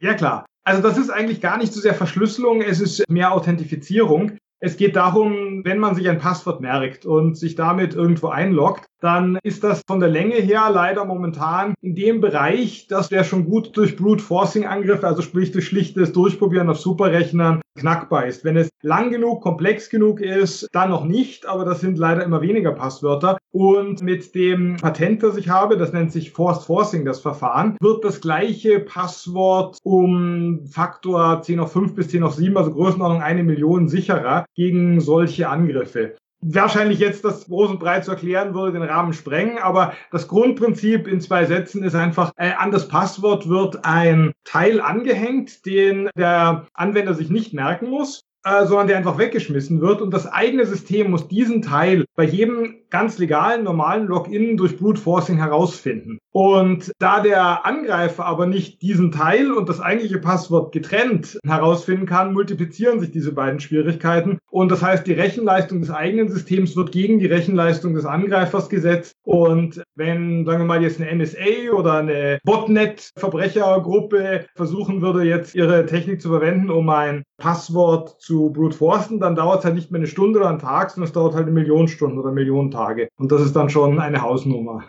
Ja klar. Also das ist eigentlich gar nicht so sehr Verschlüsselung, es ist mehr Authentifizierung. Es geht darum, wenn man sich ein Passwort merkt und sich damit irgendwo einloggt, dann ist das von der Länge her leider momentan in dem Bereich, dass der schon gut durch Brute Forcing Angriffe, also sprich durch schlichtes Durchprobieren auf Superrechnern knackbar ist. Wenn es lang genug, komplex genug ist, dann noch nicht, aber das sind leider immer weniger Passwörter. Und mit dem Patent, das ich habe, das nennt sich Forced Forcing, das Verfahren, wird das gleiche Passwort um Faktor 10 auf 5 bis 10 auf 7, also Größenordnung eine Million sicherer gegen solche Angriffe wahrscheinlich jetzt das groß und breit zu erklären würde den Rahmen sprengen, aber das Grundprinzip in zwei Sätzen ist einfach, äh, an das Passwort wird ein Teil angehängt, den der Anwender sich nicht merken muss äh, sondern der einfach weggeschmissen wird. Und das eigene System muss diesen Teil bei jedem ganz legalen, normalen Login durch Brute Forcing herausfinden. Und da der Angreifer aber nicht diesen Teil und das eigentliche Passwort getrennt herausfinden kann, multiplizieren sich diese beiden Schwierigkeiten. Und das heißt, die Rechenleistung des eigenen Systems wird gegen die Rechenleistung des Angreifers gesetzt. Und wenn, sagen wir mal, jetzt eine NSA oder eine Botnet-Verbrechergruppe versuchen würde, jetzt ihre Technik zu verwenden, um ein Passwort zu brute forcen, dann dauert es halt nicht mehr eine Stunde oder einen Tag, sondern es dauert halt eine Million Stunden oder Millionen Tage. Und das ist dann schon eine Hausnummer.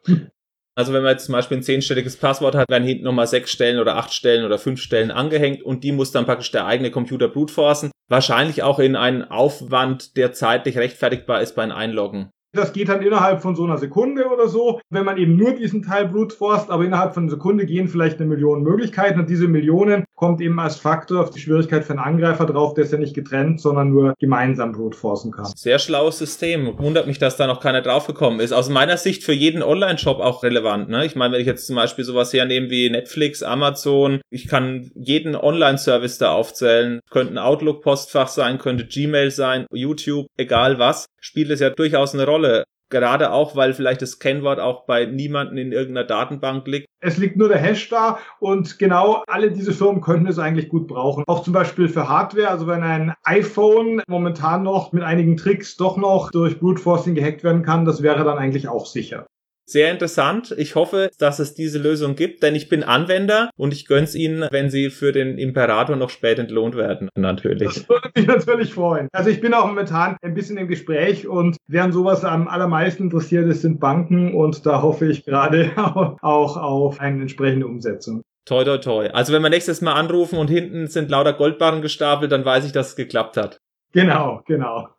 Also wenn man jetzt zum Beispiel ein zehnstelliges Passwort hat, werden hinten nochmal sechs Stellen oder acht Stellen oder fünf Stellen angehängt und die muss dann praktisch der eigene Computer brute forcen. Wahrscheinlich auch in einen Aufwand, der zeitlich rechtfertigbar ist beim Einloggen. Das geht dann innerhalb von so einer Sekunde oder so, wenn man eben nur diesen Teil brute forst, aber innerhalb von einer Sekunde gehen vielleicht eine Million Möglichkeiten und diese Millionen kommt eben als Faktor auf die Schwierigkeit für einen Angreifer drauf, der ist ja nicht getrennt, sondern nur gemeinsam brute forcen kann. Sehr schlaues System. Wundert mich, dass da noch keiner draufgekommen ist. Aus meiner Sicht für jeden Online-Shop auch relevant. Ne? Ich meine, wenn ich jetzt zum Beispiel sowas hernehme wie Netflix, Amazon, ich kann jeden Online-Service da aufzählen. Könnte ein Outlook-Postfach sein, könnte Gmail sein, YouTube, egal was, spielt es ja durchaus eine Rolle. Gerade auch, weil vielleicht das Kennwort auch bei niemanden in irgendeiner Datenbank liegt. Es liegt nur der Hash da und genau alle diese Firmen könnten es eigentlich gut brauchen. Auch zum Beispiel für Hardware. Also wenn ein iPhone momentan noch mit einigen Tricks doch noch durch Brute Forcing gehackt werden kann, das wäre dann eigentlich auch sicher. Sehr interessant. Ich hoffe, dass es diese Lösung gibt, denn ich bin Anwender und ich gönn's Ihnen, wenn Sie für den Imperator noch spät entlohnt werden, natürlich. Das würde mich natürlich freuen. Also ich bin auch momentan ein bisschen im Gespräch und während sowas am allermeisten interessiert ist, sind Banken und da hoffe ich gerade (laughs) auch auf eine entsprechende Umsetzung. Toi, toi, toi. Also wenn wir nächstes Mal anrufen und hinten sind lauter Goldbarren gestapelt, dann weiß ich, dass es geklappt hat. Genau, genau.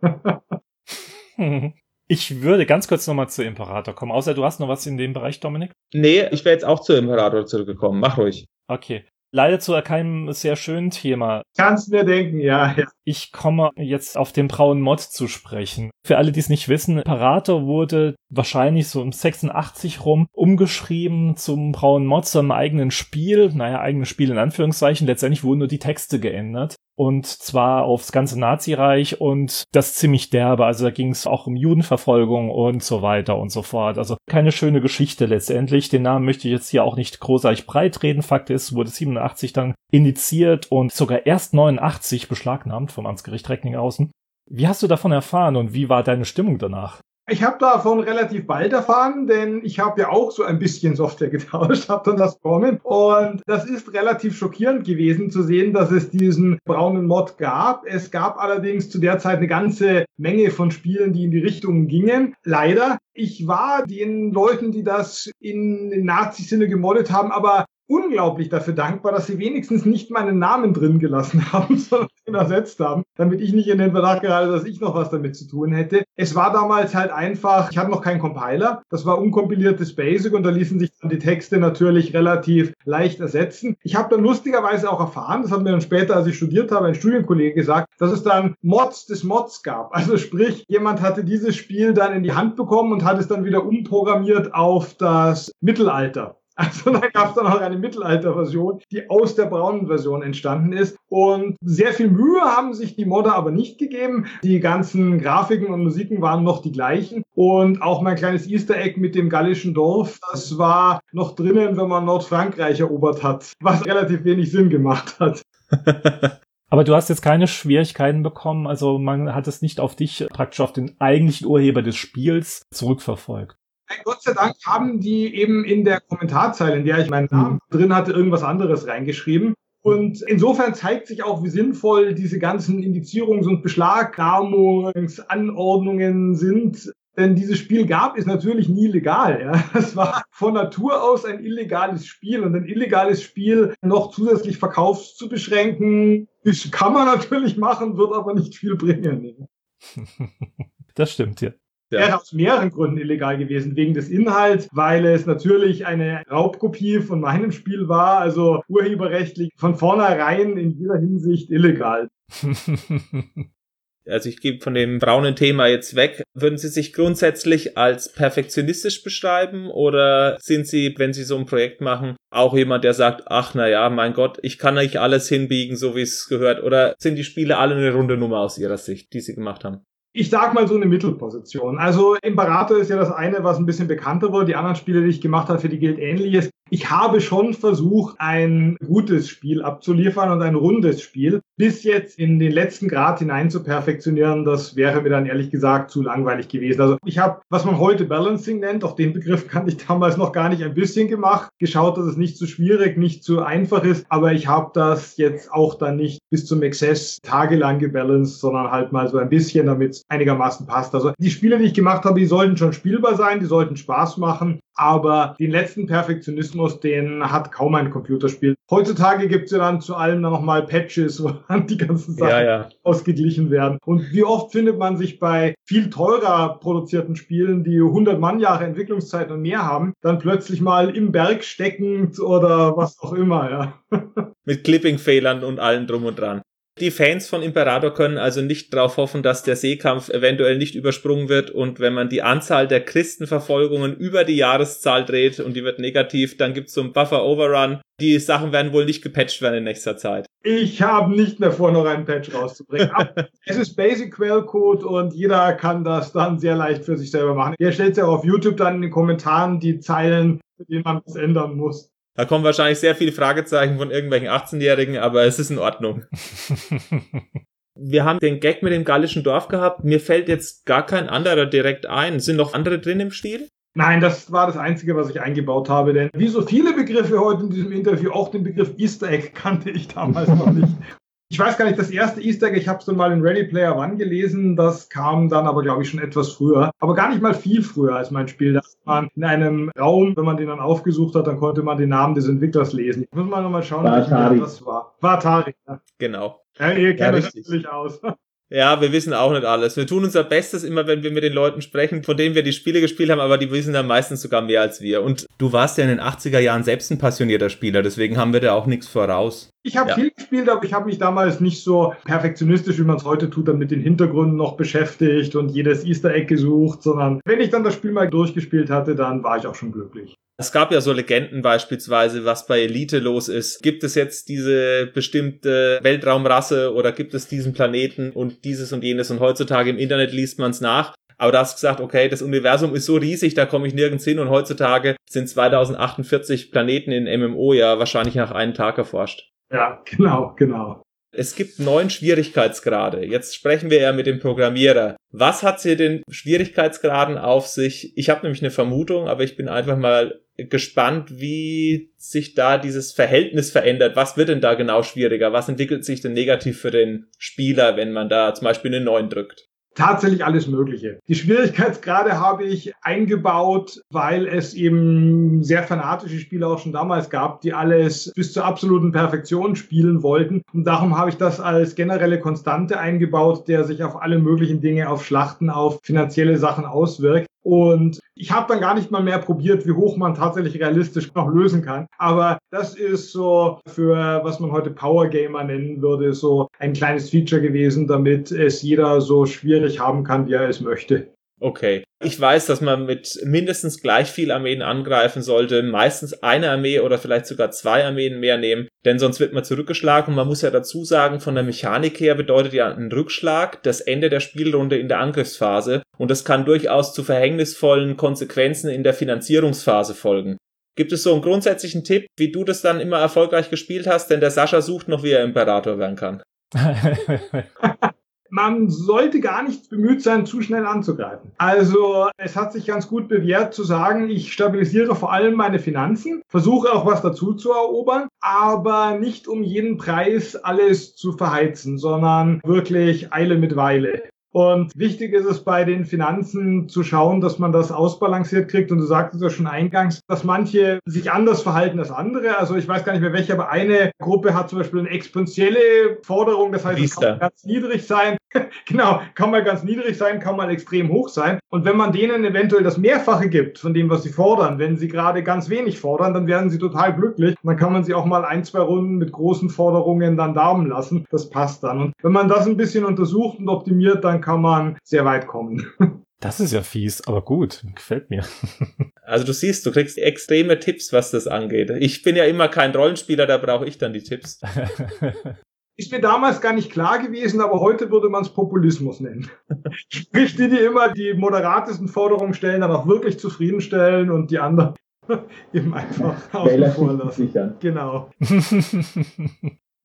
(laughs) Ich würde ganz kurz nochmal zu Imperator kommen, außer du hast noch was in dem Bereich, Dominik? Nee, ich wäre jetzt auch zu Imperator zurückgekommen. Mach ruhig. Okay. Leider zu keinem sehr schönen Thema. Kannst mir denken, ja, ja. Ich komme jetzt auf den braunen Mod zu sprechen. Für alle, die es nicht wissen, Imperator wurde wahrscheinlich so um 86 rum umgeschrieben zum braunen Mod, zu einem eigenen Spiel. Naja, eigenes Spiel in Anführungszeichen. Letztendlich wurden nur die Texte geändert und zwar aufs ganze Nazireich und das ziemlich derbe. Also da ging es auch um Judenverfolgung und so weiter und so fort. Also keine schöne Geschichte letztendlich. Den Namen möchte ich jetzt hier auch nicht großartig breitreden. Fakt ist, wurde 87 dann indiziert und sogar erst 89 beschlagnahmt vom Amtsgericht Recklinghausen. Wie hast du davon erfahren und wie war deine Stimmung danach? Ich habe davon relativ bald erfahren, denn ich habe ja auch so ein bisschen Software getauscht, (laughs) habe dann das bekommen und das ist relativ schockierend gewesen zu sehen, dass es diesen braunen Mod gab. Es gab allerdings zu der Zeit eine ganze Menge von Spielen, die in die Richtung gingen. Leider. Ich war den Leuten, die das in Nazi-Sinne gemoddet haben, aber unglaublich dafür dankbar, dass sie wenigstens nicht meinen Namen drin gelassen (laughs) haben, sondern ihn ersetzt haben, damit ich nicht in den Verdacht gerate, dass ich noch was damit zu tun hätte. Es war damals halt einfach, ich hatte noch keinen Compiler, das war unkompiliertes Basic und da ließen sich dann die Texte natürlich relativ leicht ersetzen. Ich habe dann lustigerweise auch erfahren, das hat mir dann später, als ich studiert habe, ein Studienkollege gesagt, dass es dann Mods des Mods gab. (laughs) Also sprich, jemand hatte dieses Spiel dann in die Hand bekommen und hat es dann wieder umprogrammiert auf das Mittelalter. Also da gab es dann auch eine Mittelalter-Version, die aus der braunen Version entstanden ist. Und sehr viel Mühe haben sich die Modder aber nicht gegeben. Die ganzen Grafiken und Musiken waren noch die gleichen. Und auch mein kleines Easter Egg mit dem gallischen Dorf, das war noch drinnen, wenn man Nordfrankreich erobert hat, was relativ wenig Sinn gemacht hat. (laughs) Aber du hast jetzt keine Schwierigkeiten bekommen, also man hat es nicht auf dich, praktisch auf den eigentlichen Urheber des Spiels zurückverfolgt. Gott sei Dank haben die eben in der Kommentarzeile, in der ich meinen Namen mhm. drin hatte, irgendwas anderes reingeschrieben. Und insofern zeigt sich auch, wie sinnvoll diese ganzen Indizierungs- und Beschlagnahmungsanordnungen sind. Denn dieses Spiel gab es natürlich nie legal. Ja. Es war von Natur aus ein illegales Spiel und ein illegales Spiel noch zusätzlich verkaufs zu beschränken, das kann man natürlich machen, wird aber nicht viel bringen. (laughs) Das stimmt, ja wäre aus mehreren Gründen illegal gewesen. Wegen des Inhalts, weil es natürlich eine Raubkopie von meinem Spiel war, also urheberrechtlich von vornherein in jeder Hinsicht illegal. (laughs) also ich gehe von dem braunen Thema jetzt weg. Würden Sie sich grundsätzlich als perfektionistisch beschreiben oder sind Sie, wenn Sie so ein Projekt machen, auch jemand, der sagt, ach na ja, mein Gott, ich kann nicht alles hinbiegen, so wie es gehört? Oder sind die Spiele alle eine runde Nummer aus Ihrer Sicht, die Sie gemacht haben? Ich sag mal so eine Mittelposition. Also Imperator ist ja das eine, was ein bisschen bekannter wurde. Die anderen Spiele, die ich gemacht habe, für die gilt ähnliches ich habe schon versucht, ein gutes Spiel abzuliefern und ein rundes Spiel. Bis jetzt in den letzten Grad hinein zu perfektionieren, das wäre mir dann ehrlich gesagt zu langweilig gewesen. Also ich habe, was man heute Balancing nennt, auch den Begriff (laughs) kannte ich damals noch gar nicht ein bisschen gemacht, geschaut, dass es nicht zu schwierig, nicht zu einfach ist, aber ich habe das jetzt auch dann nicht bis zum Exzess tagelang gebalanced, sondern halt mal so ein bisschen, damit es einigermaßen passt. Also die Spiele, die ich gemacht habe, die sollten schon spielbar sein, die sollten Spaß machen, aber den letzten Perfektionismus, den hat kaum ein Computerspiel. Heutzutage gibt's ja dann zu allem dann nochmal Patches, dann die ganzen Sachen ja, ja. ausgeglichen werden. Und wie oft findet man sich bei viel teurer produzierten Spielen, die 100 Mannjahre Entwicklungszeit und mehr haben, dann plötzlich mal im Berg steckend oder was auch immer, ja. (laughs) Mit Clipping-Fehlern und allem drum und dran. Die Fans von Imperator können also nicht darauf hoffen, dass der Seekampf eventuell nicht übersprungen wird und wenn man die Anzahl der Christenverfolgungen über die Jahreszahl dreht und die wird negativ, dann gibt es so einen Buffer Overrun. Die Sachen werden wohl nicht gepatcht werden in nächster Zeit. Ich habe nicht mehr vor, noch einen Patch rauszubringen. (laughs) es ist Basic Quellcode und jeder kann das dann sehr leicht für sich selber machen. Ihr stellt ja auf YouTube dann in den Kommentaren die Zeilen, für die man das ändern muss. Da kommen wahrscheinlich sehr viele Fragezeichen von irgendwelchen 18-Jährigen, aber es ist in Ordnung. (laughs) Wir haben den Gag mit dem gallischen Dorf gehabt. Mir fällt jetzt gar kein anderer direkt ein. Sind noch andere drin im Spiel? Nein, das war das Einzige, was ich eingebaut habe, denn wie so viele Begriffe heute in diesem Interview, auch den Begriff Easter Egg kannte ich damals noch nicht. (laughs) Ich weiß gar nicht, das erste Easter Egg, ich habe es dann mal in Ready Player One gelesen, das kam dann aber, glaube ich, schon etwas früher. Aber gar nicht mal viel früher als mein Spiel. Da man in einem Raum, wenn man den dann aufgesucht hat, dann konnte man den Namen des Entwicklers lesen. Ich muss mal nochmal schauen, Atari. das war. War Atari, ja. Genau. Ja, ihr kennt ja, natürlich aus. Ja, wir wissen auch nicht alles. Wir tun unser Bestes immer, wenn wir mit den Leuten sprechen, von denen wir die Spiele gespielt haben, aber die wissen dann meistens sogar mehr als wir. Und du warst ja in den 80er Jahren selbst ein passionierter Spieler, deswegen haben wir da auch nichts voraus. Ich habe ja. viel gespielt, aber ich habe mich damals nicht so perfektionistisch, wie man es heute tut, dann mit den Hintergründen noch beschäftigt und jedes Easter Egg gesucht, sondern wenn ich dann das Spiel mal durchgespielt hatte, dann war ich auch schon glücklich. Es gab ja so Legenden beispielsweise, was bei Elite los ist. Gibt es jetzt diese bestimmte Weltraumrasse oder gibt es diesen Planeten und dieses und jenes und heutzutage im Internet liest man es nach. Aber da hast du gesagt, okay, das Universum ist so riesig, da komme ich nirgends hin und heutzutage sind 2048 Planeten in MMO ja wahrscheinlich nach einem Tag erforscht. Ja, (laughs) genau, genau. Es gibt neun Schwierigkeitsgrade. Jetzt sprechen wir ja mit dem Programmierer. Was hat sie den Schwierigkeitsgraden auf sich? Ich habe nämlich eine Vermutung, aber ich bin einfach mal gespannt, wie sich da dieses Verhältnis verändert. Was wird denn da genau schwieriger? Was entwickelt sich denn negativ für den Spieler, wenn man da zum Beispiel eine 9 drückt? Tatsächlich alles Mögliche. Die Schwierigkeitsgrade habe ich eingebaut, weil es eben sehr fanatische Spieler auch schon damals gab, die alles bis zur absoluten Perfektion spielen wollten. Und darum habe ich das als generelle Konstante eingebaut, der sich auf alle möglichen Dinge, auf Schlachten, auf finanzielle Sachen auswirkt. Und ich habe dann gar nicht mal mehr probiert, wie hoch man tatsächlich realistisch noch lösen kann. Aber das ist so für, was man heute Power Gamer nennen würde, so ein kleines Feature gewesen, damit es jeder so schwierig haben kann, wie er es möchte. Okay. Ich weiß, dass man mit mindestens gleich viel Armeen angreifen sollte, meistens eine Armee oder vielleicht sogar zwei Armeen mehr nehmen, denn sonst wird man zurückgeschlagen und man muss ja dazu sagen, von der Mechanik her bedeutet ja ein Rückschlag das Ende der Spielrunde in der Angriffsphase und das kann durchaus zu verhängnisvollen Konsequenzen in der Finanzierungsphase folgen. Gibt es so einen grundsätzlichen Tipp, wie du das dann immer erfolgreich gespielt hast? Denn der Sascha sucht noch, wie er Imperator werden kann. (laughs) man sollte gar nicht bemüht sein, zu schnell anzugreifen. Also es hat sich ganz gut bewährt zu sagen, ich stabilisiere vor allem meine Finanzen, versuche auch was dazu zu erobern, aber nicht um jeden Preis alles zu verheizen, sondern wirklich Eile mit Weile. Und wichtig ist es bei den Finanzen zu schauen, dass man das ausbalanciert kriegt. Und du sagtest ja schon eingangs, dass manche sich anders verhalten als andere. Also ich weiß gar nicht mehr welche, aber eine Gruppe hat zum Beispiel eine exponentielle Forderung. Das heißt, es kann ganz niedrig sein. (laughs) genau, kann mal ganz niedrig sein, kann mal extrem hoch sein. Und wenn man denen eventuell das Mehrfache gibt von dem, was sie fordern, wenn sie gerade ganz wenig fordern, dann werden sie total glücklich. Und dann kann man sie auch mal ein, zwei Runden mit großen Forderungen dann daumen lassen. Das passt dann. Und wenn man das ein bisschen untersucht und optimiert, dann kann man sehr weit kommen. (laughs) Das ist ja fies, aber gut, gefällt mir. (laughs) Also du siehst, du kriegst extreme Tipps, was das angeht. Ich bin ja immer kein Rollenspieler, da brauche ich dann die Tipps. (laughs) Ist mir damals gar nicht klar gewesen, aber heute würde man es Populismus nennen. Sprich, die, die immer die moderatesten Forderungen stellen, dann auch wirklich zufriedenstellen und die anderen eben einfach außen vor lassen. Genau.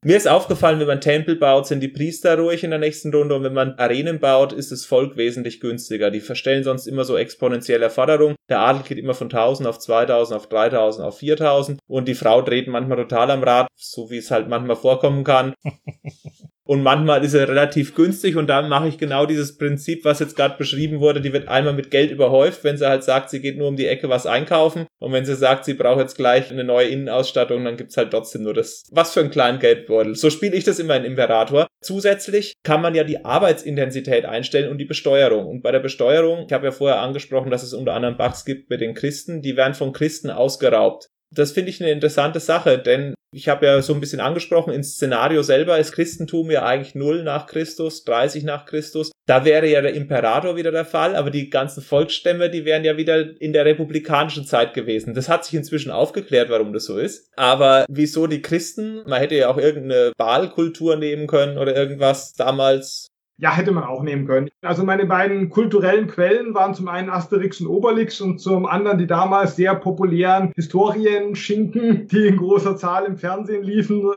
Mir ist aufgefallen, wenn man Tempel baut, sind die Priester ruhig in der nächsten Runde und wenn man Arenen baut, ist das Volk wesentlich günstiger. Die verstellen sonst immer so exponentielle Forderungen. Der Adel geht immer von 1000 auf 2000 auf 3000 auf 4000 und die Frau dreht manchmal total am Rad, so wie es halt manchmal vorkommen kann. (laughs) Und manchmal ist er relativ günstig und dann mache ich genau dieses Prinzip, was jetzt gerade beschrieben wurde. Die wird einmal mit Geld überhäuft, wenn sie halt sagt, sie geht nur um die Ecke was einkaufen. Und wenn sie sagt, sie braucht jetzt gleich eine neue Innenausstattung, dann gibt's halt trotzdem nur das. Was für ein kleinen Geldbeutel. So spiele ich das immer in Imperator. Zusätzlich kann man ja die Arbeitsintensität einstellen und die Besteuerung. Und bei der Besteuerung, ich habe ja vorher angesprochen, dass es unter anderem Bugs gibt mit den Christen, die werden von Christen ausgeraubt. Das finde ich eine interessante Sache, denn Ich habe ja so ein bisschen angesprochen, ins Szenario selber ist Christentum ja eigentlich 0 nach Christus, 30 nach Christus. Da wäre ja der Imperator wieder der Fall, aber die ganzen Volksstämme, die wären ja wieder in der republikanischen Zeit gewesen. Das hat sich inzwischen aufgeklärt, warum das so ist. Aber wieso die Christen? Man hätte ja auch irgendeine Wahlkultur nehmen können oder irgendwas damals. Ja, hätte man auch nehmen können. Also meine beiden kulturellen Quellen waren zum einen Asterix und Obelix und zum anderen die damals sehr populären Historienschinken, die in großer Zahl im Fernsehen liefen.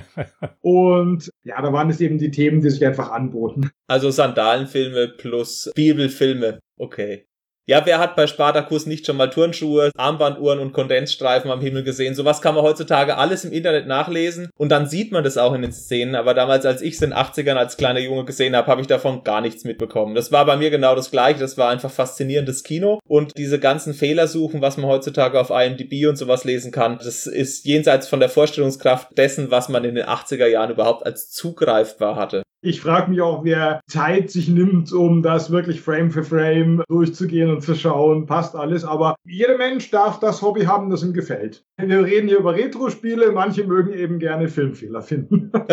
(laughs) und ja, da waren es eben die Themen, die sich einfach anboten. Also Sandalenfilme plus Bibelfilme. Okay. Ja, wer hat bei Spartacus nicht schon mal Turnschuhe, Armbanduhren und Kondensstreifen am Himmel gesehen? Sowas kann man heutzutage alles im Internet nachlesen und dann sieht man das auch in den Szenen. Aber damals, als ich es in den 80ern als kleiner Junge gesehen habe, habe ich davon gar nichts mitbekommen. Das war bei mir genau das gleiche. Das war einfach faszinierendes Kino und diese ganzen Fehlersuchen, was man heutzutage auf IMDb und sowas lesen kann, das ist jenseits von der Vorstellungskraft dessen, was man in den 80er Jahren überhaupt als zugreifbar hatte. Ich frage mich auch, wer Zeit sich nimmt, um das wirklich Frame für Frame durchzugehen und zu schauen, passt alles. Aber jeder Mensch darf das Hobby haben, das ihm gefällt. Wir reden hier über Retro-Spiele, manche mögen eben gerne Filmfehler finden. (laughs)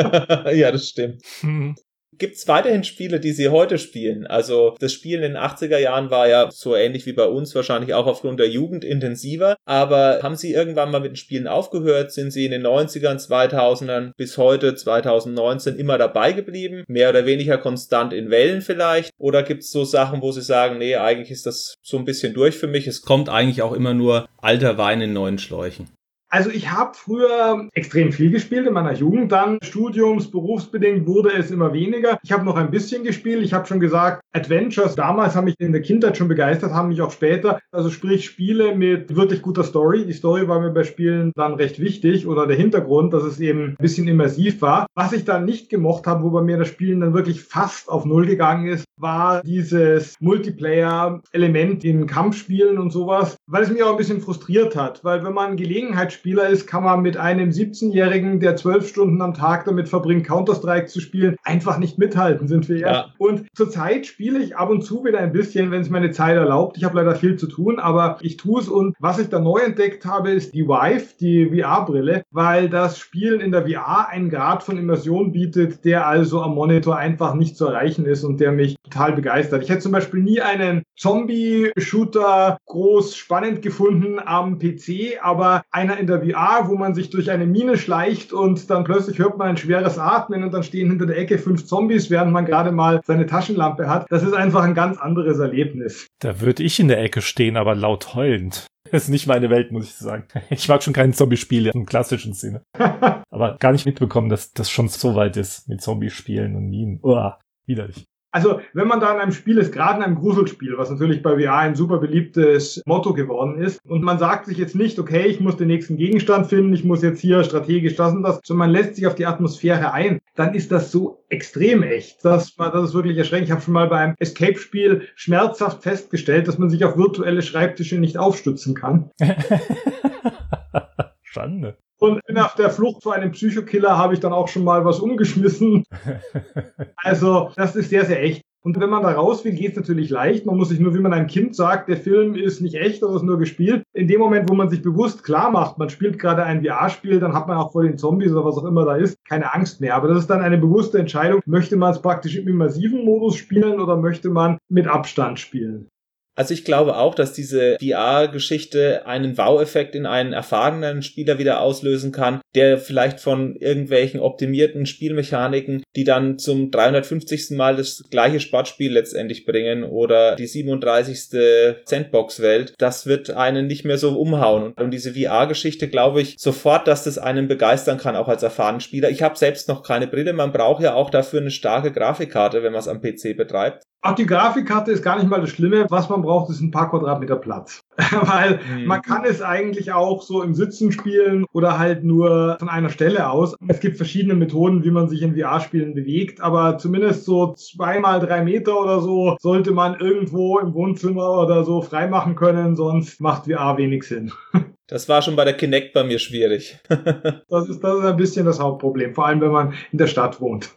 ja, das stimmt. Hm. (laughs) Gibt es weiterhin Spiele, die Sie heute spielen? Also das Spielen in den 80er Jahren war ja so ähnlich wie bei uns wahrscheinlich auch aufgrund der Jugend intensiver. Aber haben Sie irgendwann mal mit den Spielen aufgehört? Sind Sie in den 90ern, 2000ern bis heute 2019 immer dabei geblieben? Mehr oder weniger konstant in Wellen vielleicht? Oder gibt es so Sachen, wo Sie sagen, nee, eigentlich ist das so ein bisschen durch für mich. Es kommt eigentlich auch immer nur alter Wein in neuen Schläuchen. Also ich habe früher extrem viel gespielt in meiner Jugend. Dann Studiums, berufsbedingt wurde es immer weniger. Ich habe noch ein bisschen gespielt. Ich habe schon gesagt, Adventures damals haben mich in der Kindheit schon begeistert, haben mich auch später. Also sprich Spiele mit wirklich guter Story. Die Story war mir bei Spielen dann recht wichtig oder der Hintergrund, dass es eben ein bisschen immersiv war. Was ich dann nicht gemocht habe, wo bei mir das Spielen dann wirklich fast auf Null gegangen ist, war dieses Multiplayer-Element in Kampfspielen und sowas, weil es mich auch ein bisschen frustriert hat. Weil wenn man Gelegenheit Spieler ist, kann man mit einem 17-Jährigen, der zwölf Stunden am Tag damit verbringt, Counter-Strike zu spielen, einfach nicht mithalten, sind wir ja. Und zurzeit spiele ich ab und zu wieder ein bisschen, wenn es meine Zeit erlaubt. Ich habe leider viel zu tun, aber ich tue es. Und was ich da neu entdeckt habe, ist die Vive, die VR-Brille, weil das Spielen in der VR einen Grad von Immersion bietet, der also am Monitor einfach nicht zu erreichen ist und der mich total begeistert. Ich hätte zum Beispiel nie einen Zombie-Shooter groß spannend gefunden am PC, aber einer in der VR, wo man sich durch eine Mine schleicht und dann plötzlich hört man ein schweres Atmen und dann stehen hinter der Ecke fünf Zombies, während man gerade mal seine Taschenlampe hat. Das ist einfach ein ganz anderes Erlebnis. Da würde ich in der Ecke stehen, aber laut heulend. Das ist nicht meine Welt, muss ich sagen. Ich mag schon keine Zombie-Spiele im klassischen Sinne. (laughs) aber gar nicht mitbekommen, dass das schon so weit ist mit Zombie-Spielen und Minen. Uah, widerlich. Also, wenn man da in einem Spiel ist, gerade in einem Gruselspiel, was natürlich bei VR ein super beliebtes Motto geworden ist, und man sagt sich jetzt nicht, okay, ich muss den nächsten Gegenstand finden, ich muss jetzt hier strategisch das und das, sondern man lässt sich auf die Atmosphäre ein, dann ist das so extrem echt. Das, das ist wirklich erschreckend. Ich habe schon mal beim Escape-Spiel schmerzhaft festgestellt, dass man sich auf virtuelle Schreibtische nicht aufstützen kann. (laughs) (laughs) Schande. Und nach der Flucht vor einem Psychokiller habe ich dann auch schon mal was umgeschmissen. (laughs) Also, das ist sehr, sehr echt. Und wenn man da raus will, geht es natürlich leicht. Man muss sich nur, wie man einem Kind sagt, der Film ist nicht echt, das ist nur gespielt. In dem Moment, wo man sich bewusst klar macht, man spielt gerade ein VR-Spiel, dann hat man auch vor den Zombies oder was auch immer da ist, keine Angst mehr. Aber das ist dann eine bewusste Entscheidung. Möchte man es praktisch im immersiven Modus spielen oder möchte man mit Abstand spielen? Also ich glaube auch, dass diese VR-Geschichte einen Wow-Effekt in einen erfahrenen Spieler wieder auslösen kann, der vielleicht von irgendwelchen optimierten Spielmechaniken, die dann zum 350. Mal das gleiche Sportspiel letztendlich bringen oder die 37. Sandbox-Welt, das wird einen nicht mehr so umhauen. Und diese VR-Geschichte glaube ich sofort, dass das einen begeistern kann, auch als erfahrenen Spieler. Ich habe selbst noch keine Brille, man braucht ja auch dafür eine starke Grafikkarte, wenn man es am PC betreibt. Auch die Grafikkarte ist gar nicht mal das Schlimme. Was man braucht, ist ein paar Quadratmeter Platz. (laughs) Weil mhm. man kann es eigentlich auch so im Sitzen spielen oder halt nur von einer Stelle aus. Es gibt verschiedene Methoden, wie man sich in VR-Spielen bewegt, aber zumindest so zweimal drei Meter oder so sollte man irgendwo im Wohnzimmer oder so freimachen können, sonst macht VR wenig Sinn. (laughs) Das war schon bei der Kinect bei mir schwierig. (laughs) das, ist, das ist ein bisschen das Hauptproblem, vor allem wenn man in der Stadt wohnt.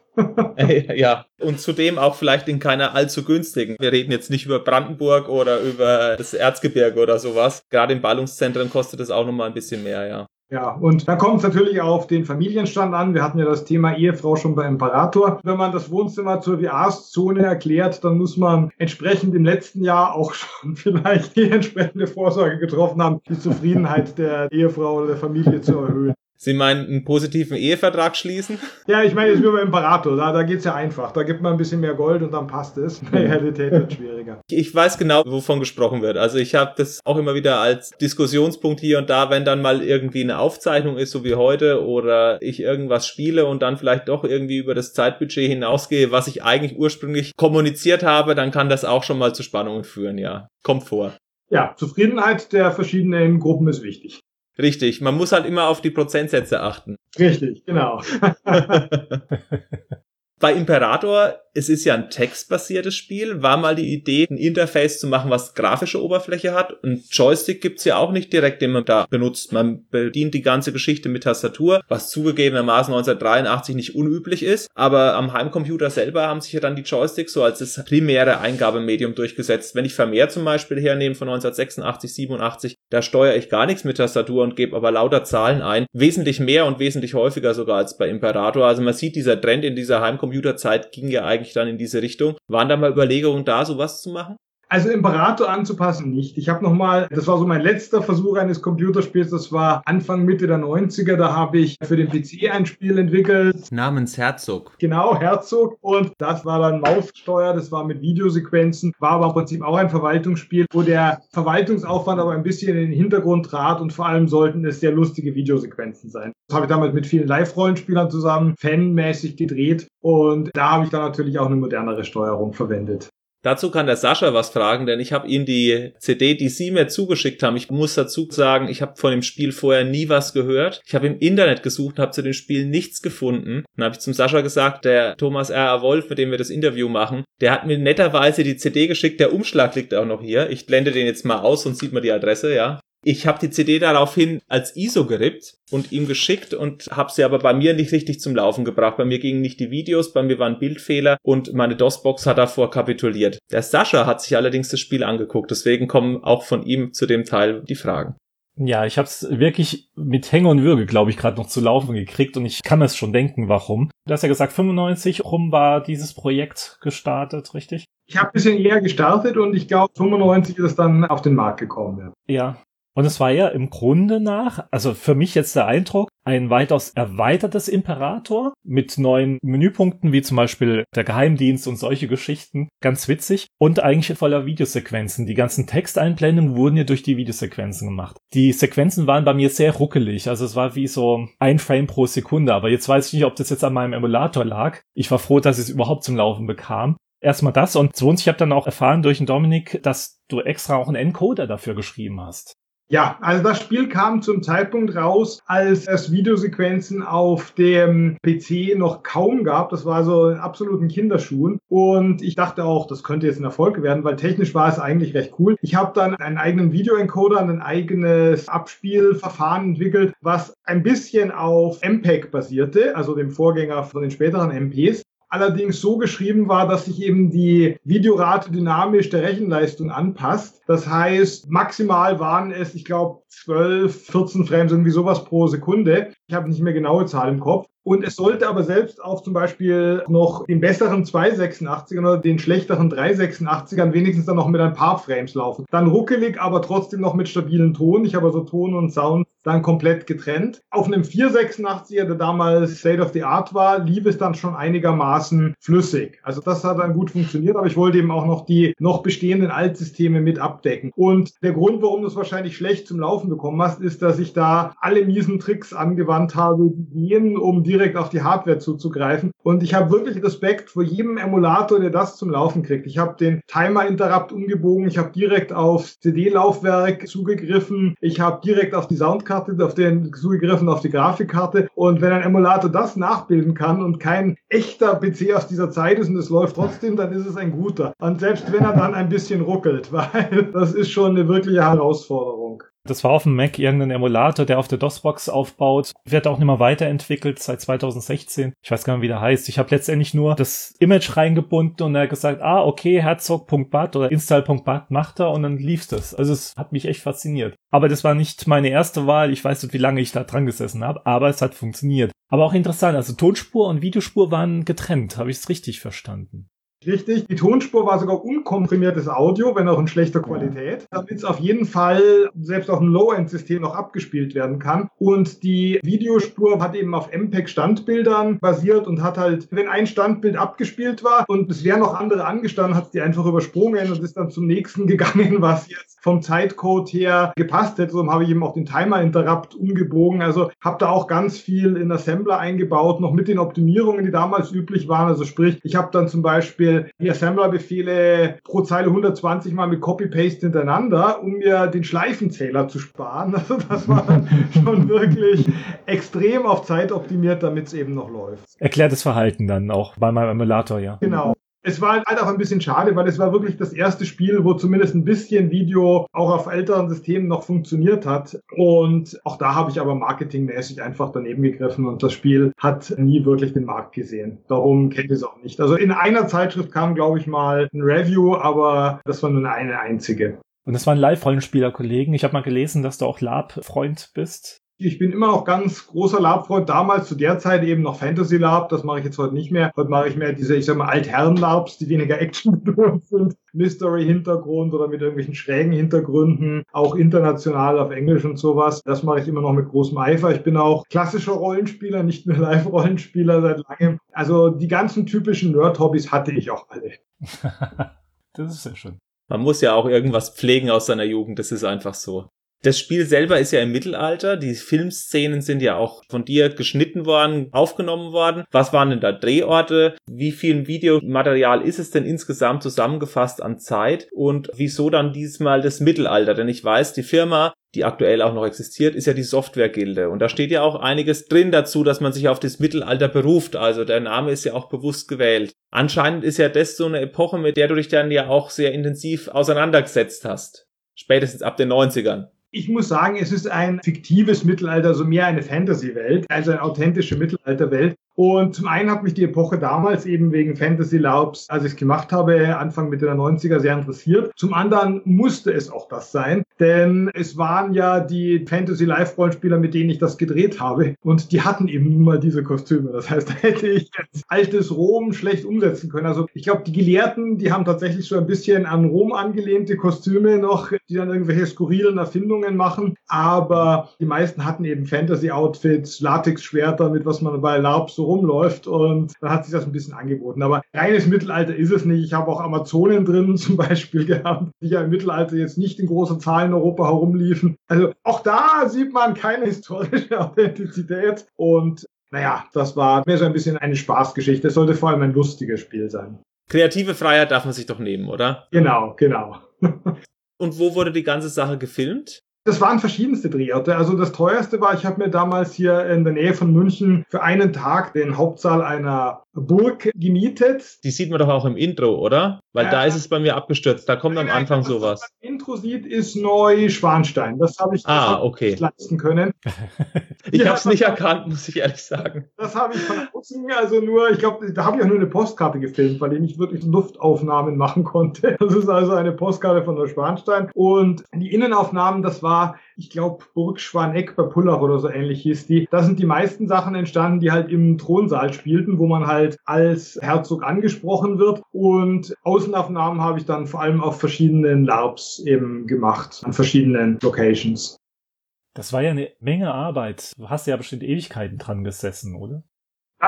ja, und zudem auch vielleicht in keiner allzu günstigen. Wir reden jetzt nicht über Brandenburg oder über das Erzgebirge oder sowas. Gerade in Ballungszentren kostet es auch nochmal ein bisschen mehr, ja. Ja, und da kommt es natürlich auf den Familienstand an. Wir hatten ja das Thema Ehefrau schon bei Imperator. Wenn man das Wohnzimmer zur VR-Zone erklärt, dann muss man entsprechend im letzten Jahr auch (laughs) schon vielleicht die entsprechende Vorsorge getroffen haben, die Zufriedenheit der Ehefrau oder der Familie zu erhöhen. Sie meinen einen positiven Ehevertrag schließen? Ja, ich meine, jetzt wie beim Imperator, da, da geht es ja einfach. Da gibt man ein bisschen mehr Gold und dann passt es. In der Realität wird schwieriger. Ich weiß genau, wovon gesprochen wird. Also ich habe das auch immer wieder als Diskussionspunkt hier und da, wenn dann mal irgendwie eine Aufzeichnung ist, so wie heute, oder ich irgendwas spiele und dann vielleicht doch irgendwie über das Zeitbudget hinausgehe, was ich eigentlich ursprünglich kommuniziert habe, dann kann das auch schon mal zu Spannungen führen, ja. Kommt vor. Ja, Zufriedenheit der verschiedenen Gruppen ist wichtig. Richtig, man muss halt immer auf die Prozentsätze achten. Richtig, genau. (laughs) (laughs) Bei Imperator, es ist ja ein textbasiertes Spiel, war mal die Idee, ein Interface zu machen, was grafische Oberfläche hat. Und Joystick gibt's ja auch nicht direkt, den man da benutzt. Man bedient die ganze Geschichte mit Tastatur, was zugegebenermaßen 1983 nicht unüblich ist. Aber am Heimcomputer selber haben sich ja dann die Joysticks so als das primäre Eingabemedium durchgesetzt. Wenn ich Vermehr zum Beispiel hernehme von 1986, 87, da steuere ich gar nichts mit Tastatur und gebe aber lauter Zahlen ein. Wesentlich mehr und wesentlich häufiger sogar als bei Imperator. Also man sieht, dieser Trend in dieser Heimcomputer Computerzeit ging ja eigentlich dann in diese Richtung. Waren da mal Überlegungen da, sowas zu machen? Also Imperator anzupassen nicht. Ich habe nochmal, das war so mein letzter Versuch eines Computerspiels, das war Anfang, Mitte der 90er, da habe ich für den PC ein Spiel entwickelt. Namens Herzog. Genau, Herzog. Und das war dann Maussteuer, das war mit Videosequenzen, war aber im Prinzip auch ein Verwaltungsspiel, wo der Verwaltungsaufwand aber ein bisschen in den Hintergrund trat und vor allem sollten es sehr lustige Videosequenzen sein. Das habe ich damals mit vielen Live-Rollenspielern zusammen fanmäßig gedreht und da habe ich dann natürlich auch eine modernere Steuerung verwendet. Dazu kann der Sascha was fragen, denn ich habe ihm die CD, die Sie mir zugeschickt haben. Ich muss dazu sagen, ich habe von dem Spiel vorher nie was gehört. Ich habe im Internet gesucht, habe zu dem Spiel nichts gefunden. Dann habe ich zum Sascha gesagt, der Thomas R. A. Wolf, mit dem wir das Interview machen, der hat mir netterweise die CD geschickt. Der Umschlag liegt auch noch hier. Ich blende den jetzt mal aus und sieht man die Adresse, ja. Ich habe die CD daraufhin als ISO gerippt und ihm geschickt und habe sie aber bei mir nicht richtig zum Laufen gebracht. Bei mir gingen nicht die Videos, bei mir waren Bildfehler und meine DOS-Box hat davor kapituliert. Der Sascha hat sich allerdings das Spiel angeguckt, deswegen kommen auch von ihm zu dem Teil die Fragen. Ja, ich habe es wirklich mit Hänge und Würge, glaube ich, gerade noch zu laufen gekriegt und ich kann es schon denken, warum. Du hast ja gesagt, 95 rum war dieses Projekt gestartet, richtig? Ich habe ein bisschen eher gestartet und ich glaube, 95 ist es dann auf den Markt gekommen. Ja. ja, und es war ja im Grunde nach, also für mich jetzt der Eindruck, ein weitaus erweitertes Imperator mit neuen Menüpunkten, wie zum Beispiel der Geheimdienst und solche Geschichten. Ganz witzig. Und eigentlich voller Videosequenzen. Die ganzen Texteinblendungen wurden ja durch die Videosequenzen gemacht. Die Sequenzen waren bei mir sehr ruckelig. Also es war wie so ein Frame pro Sekunde. Aber jetzt weiß ich nicht, ob das jetzt an meinem Emulator lag. Ich war froh, dass ich es überhaupt zum Laufen bekam. Erstmal das und zweitens, ich habe dann auch erfahren durch den Dominik, dass du extra auch einen Encoder dafür geschrieben hast. Ja, also das Spiel kam zum Zeitpunkt raus, als es Videosequenzen auf dem PC noch kaum gab. Das war so in absoluten Kinderschuhen. Und ich dachte auch, das könnte jetzt ein Erfolg werden, weil technisch war es eigentlich recht cool. Ich habe dann einen eigenen Videoencoder, ein eigenes Abspielverfahren entwickelt, was ein bisschen auf MPEG basierte, also dem Vorgänger von den späteren MPs allerdings so geschrieben war, dass sich eben die Videorate dynamisch der Rechenleistung anpasst. Das heißt, maximal waren es, ich glaube, 12, 14 Frames, irgendwie sowas pro Sekunde. Ich habe nicht mehr genaue Zahl im Kopf. Und es sollte aber selbst auf zum Beispiel noch den besseren 286ern oder den schlechteren 386ern wenigstens dann noch mit ein paar Frames laufen. Dann ruckelig, aber trotzdem noch mit stabilen Ton. Ich habe also Ton und Sound dann komplett getrennt. Auf einem 486er, der damals State of the Art war, lief es dann schon einigermaßen flüssig. Also das hat dann gut funktioniert, aber ich wollte eben auch noch die noch bestehenden Altsysteme mit abdecken. Und der Grund, warum du es wahrscheinlich schlecht zum Laufen bekommen hast, ist, dass ich da alle miesen Tricks angewandt habe, gehen, um direkt auf die Hardware zuzugreifen. Und ich habe wirklich Respekt vor jedem Emulator, der das zum Laufen kriegt. Ich habe den Timer Interrupt umgebogen, ich habe direkt aufs CD-Laufwerk zugegriffen, ich habe direkt auf die Soundkarte, auf den zugegriffen, auf die Grafikkarte. Und wenn ein Emulator das nachbilden kann und kein echter PC aus dieser Zeit ist und es läuft trotzdem, dann ist es ein guter. Und selbst wenn er dann ein bisschen ruckelt, (laughs) weil das ist schon eine wirkliche Herausforderung. Das war auf dem Mac irgendein Emulator, der auf der DOS-Box aufbaut. Wird auch nicht mehr weiterentwickelt seit 2016. Ich weiß gar nicht, wie der heißt. Ich habe letztendlich nur das Image reingebunden und er gesagt, ah, okay, Herzog.bat oder install.bat macht er und dann lief das. Also es hat mich echt fasziniert. Aber das war nicht meine erste Wahl. Ich weiß nicht, wie lange ich da dran gesessen habe, aber es hat funktioniert. Aber auch interessant, also Tonspur und Videospur waren getrennt. Habe ich es richtig verstanden? Richtig. Die Tonspur war sogar unkomprimiertes Audio, wenn auch in schlechter Qualität, damit es auf jeden Fall selbst auf einem Low-End-System noch abgespielt werden kann. Und die Videospur hat eben auf MPEG-Standbildern basiert und hat halt, wenn ein Standbild abgespielt war und es wären noch andere angestanden, hat es die einfach übersprungen und ist dann zum nächsten (laughs) gegangen, was jetzt vom Zeitcode her gepasst hätte. So habe ich eben auch den Timer-Interrupt umgebogen. Also habe da auch ganz viel in Assembler eingebaut, noch mit den Optimierungen, die damals üblich waren. Also sprich, ich habe dann zum Beispiel die Assembler-Befehle pro Zeile 120 Mal mit Copy-Paste hintereinander, um mir den Schleifenzähler zu sparen. (laughs) Also das war (laughs) schon wirklich extrem auf Zeit optimiert, damit es eben noch läuft. Erklärt das Verhalten dann auch bei meinem Emulator, ja. Genau. Es war halt auch ein bisschen schade, weil es war wirklich das erste Spiel, wo zumindest ein bisschen Video auch auf älteren Systemen noch funktioniert hat. Und auch da habe ich aber marketingmäßig einfach daneben gegriffen und das Spiel hat nie wirklich den Markt gesehen. Darum kennt es auch nicht. Also in einer Zeitschrift kam, glaube ich, mal ein Review, aber das war nur eine einzige. Und das waren Live-Rollenspieler-Kollegen. Ich habe mal gelesen, dass du auch Lab-Freund bist. Ich bin immer noch ganz großer Lab-Freund. Damals zu der Zeit eben noch Fantasy Lab. Das mache ich jetzt heute nicht mehr. Heute mache ich mehr diese, ich sag mal, Altherren-Labs, die weniger Action (laughs) sind. Mystery-Hintergrund oder mit irgendwelchen schrägen Hintergründen. Auch international auf Englisch und sowas. Das mache ich immer noch mit großem Eifer. Ich bin auch klassischer Rollenspieler, nicht mehr (laughs) Live-Rollenspieler seit langem. Also die ganzen typischen Nerd-Hobbys hatte ich auch alle. (laughs) das ist sehr schön. Man muss ja auch irgendwas pflegen aus seiner Jugend. Das ist einfach so. Das Spiel selber ist ja im Mittelalter. Die Filmszenen sind ja auch von dir geschnitten worden, aufgenommen worden. Was waren denn da Drehorte? Wie viel Videomaterial ist es denn insgesamt zusammengefasst an Zeit? Und wieso dann diesmal das Mittelalter? Denn ich weiß, die Firma, die aktuell auch noch existiert, ist ja die Softwaregilde. Und da steht ja auch einiges drin dazu, dass man sich auf das Mittelalter beruft. Also der Name ist ja auch bewusst gewählt. Anscheinend ist ja das so eine Epoche, mit der du dich dann ja auch sehr intensiv auseinandergesetzt hast. Spätestens ab den 90ern. Ich muss sagen, es ist ein fiktives Mittelalter, also mehr eine Fantasy-Welt als eine authentische Mittelalterwelt. Und zum einen hat mich die Epoche damals eben wegen Fantasy Laubs, als ich es gemacht habe, Anfang Mitte der 90er sehr interessiert. Zum anderen musste es auch das sein, denn es waren ja die Fantasy Live-Rollenspieler, mit denen ich das gedreht habe. Und die hatten eben nun mal diese Kostüme. Das heißt, (laughs) da hätte ich jetzt altes Rom schlecht umsetzen können. Also ich glaube, die Gelehrten, die haben tatsächlich so ein bisschen an Rom angelehnte Kostüme noch, die dann irgendwelche skurrilen Erfindungen machen. Aber die meisten hatten eben Fantasy-Outfits, Latex-Schwerter, mit was man bei LARP so rumläuft und dann hat sich das ein bisschen angeboten. Aber reines Mittelalter ist es nicht. Ich habe auch Amazonen drin (laughs) zum Beispiel gehabt, die ja im Mittelalter jetzt nicht in großen Zahlen in Europa herumliefen. Also auch da sieht man keine historische (laughs) Authentizität und naja, das war mehr so ein bisschen eine Spaßgeschichte. Es sollte vor allem ein lustiges Spiel sein. Kreative Freiheit darf man sich doch nehmen, oder? Genau, genau. (laughs) Und wo wurde die ganze Sache gefilmt? Das waren verschiedenste Drehorte. Also das teuerste war, ich habe mir damals hier in der Nähe von München für einen Tag den Hauptsaal einer Burg gemietet. Die sieht man doch auch im Intro, oder? Weil äh, da ist es bei mir abgestürzt. Da kommt am Anfang was sowas. Was man im Intro sieht, ist Neuschwanstein. Das habe ich, ah, okay. nicht leisten können. (laughs) ich habe es nicht erkannt, muss ich ehrlich sagen. Das habe ich von außen, also nur, ich glaube, da habe ich auch nur eine Postkarte gefilmt, weil ich nicht wirklich Luftaufnahmen machen konnte. (laughs) Das ist also eine Postkarte von Neuschwanstein. Und die Innenaufnahmen, das war ich glaube, Burg Schwaneck bei Pullach oder so ähnlich hieß die. Da sind die meisten Sachen entstanden, die halt im Thronsaal spielten, wo man halt als Herzog angesprochen wird. Und Außenaufnahmen habe ich dann vor allem auf verschiedenen LARPs eben gemacht, an verschiedenen Locations. Das war ja eine Menge Arbeit. Du hast ja bestimmt Ewigkeiten dran gesessen, oder?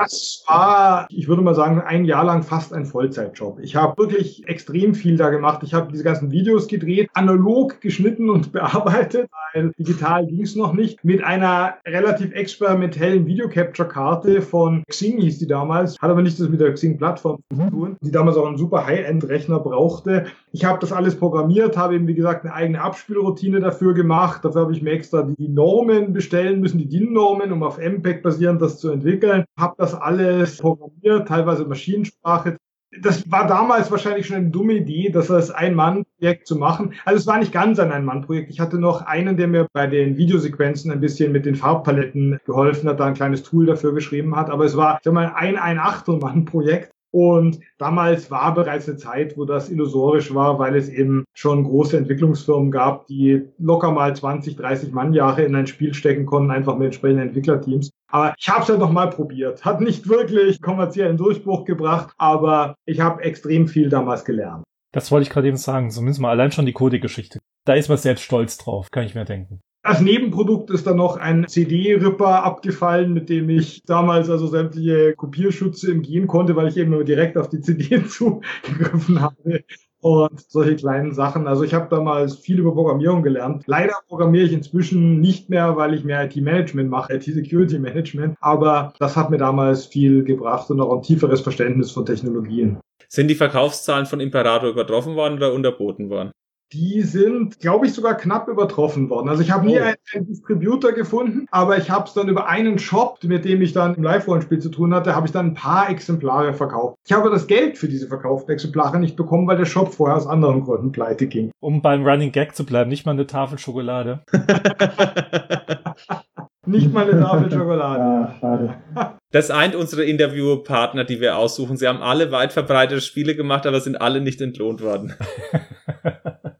Das war, ich würde mal sagen, ein Jahr lang fast ein Vollzeitjob. Ich habe wirklich extrem viel da gemacht. Ich habe diese ganzen Videos gedreht, analog geschnitten und (laughs) bearbeitet, weil digital ging es noch nicht. Mit einer relativ experimentellen Videocapture-Karte von Xing hieß die damals, hat aber nicht das mit der Xing-Plattform zu tun, die damals auch einen super High-End-Rechner brauchte. Ich habe das alles programmiert, habe eben, wie gesagt, eine eigene Abspielroutine dafür gemacht. Dafür habe ich mir extra die Normen bestellen müssen, die DIN-Normen, um auf MPEG basierend das zu entwickeln. Habe das alles programmiert, teilweise Maschinensprache. das war damals wahrscheinlich schon eine dumme Idee, das als Ein-Mann-Projekt zu machen. Also es war nicht ganz ein Ein-Mann-Projekt. Ich hatte noch einen, der mir bei den Videosequenzen ein bisschen mit den Farbpaletten geholfen hat, da ein kleines Tool dafür geschrieben hat. Aber es war, ich sag mal, ein Ein-Achtel-Mann-Projekt. Und damals war bereits eine Zeit, wo das illusorisch war, weil es eben schon große Entwicklungsfirmen gab, die locker mal 20, 30 Mannjahre in ein Spiel stecken konnten, einfach mit entsprechenden Entwicklerteams. Aber ich habe es ja noch mal probiert. Hat nicht wirklich kommerziellen Durchbruch gebracht, aber ich habe extrem viel damals gelernt. Das wollte ich gerade eben sagen. Zumindest mal allein schon die Code-Geschichte. Da ist man selbst stolz drauf, kann ich mir denken. Als Nebenprodukt ist dann noch ein CD-Ripper abgefallen, mit dem ich damals also sämtliche Kopierschütze umgehen konnte, weil ich eben nur direkt auf die CD (laughs) zugegriffen habe und solche kleinen Sachen. Also ich habe damals viel über Programmierung gelernt. Leider programmiere ich inzwischen nicht mehr, weil ich mehr IT-Management mache, IT-Security-Management. Aber das hat mir damals viel gebracht und auch ein tieferes Verständnis von Technologien. Sind die Verkaufszahlen von Imperator übertroffen worden oder unterboten worden? Die sind, glaube ich, sogar knapp übertroffen worden. Also ich habe nie oh. einen, Distributor gefunden, aber ich habe es dann über einen Shop, mit dem ich dann im Live-Rollenspiel zu tun hatte, habe ich dann ein paar Exemplare verkauft. Ich habe das Geld für diese verkauften Exemplare nicht bekommen, weil der Shop vorher aus anderen Gründen pleite ging. Um beim Running Gag zu bleiben, nicht mal eine Tafel Schokolade. (laughs) Nicht mal eine Tafel Schokolade. Ja, schade. Das eint unsere Interviewpartner, die wir aussuchen. Sie haben alle weit verbreitete Spiele gemacht, aber sind alle nicht entlohnt worden. (laughs)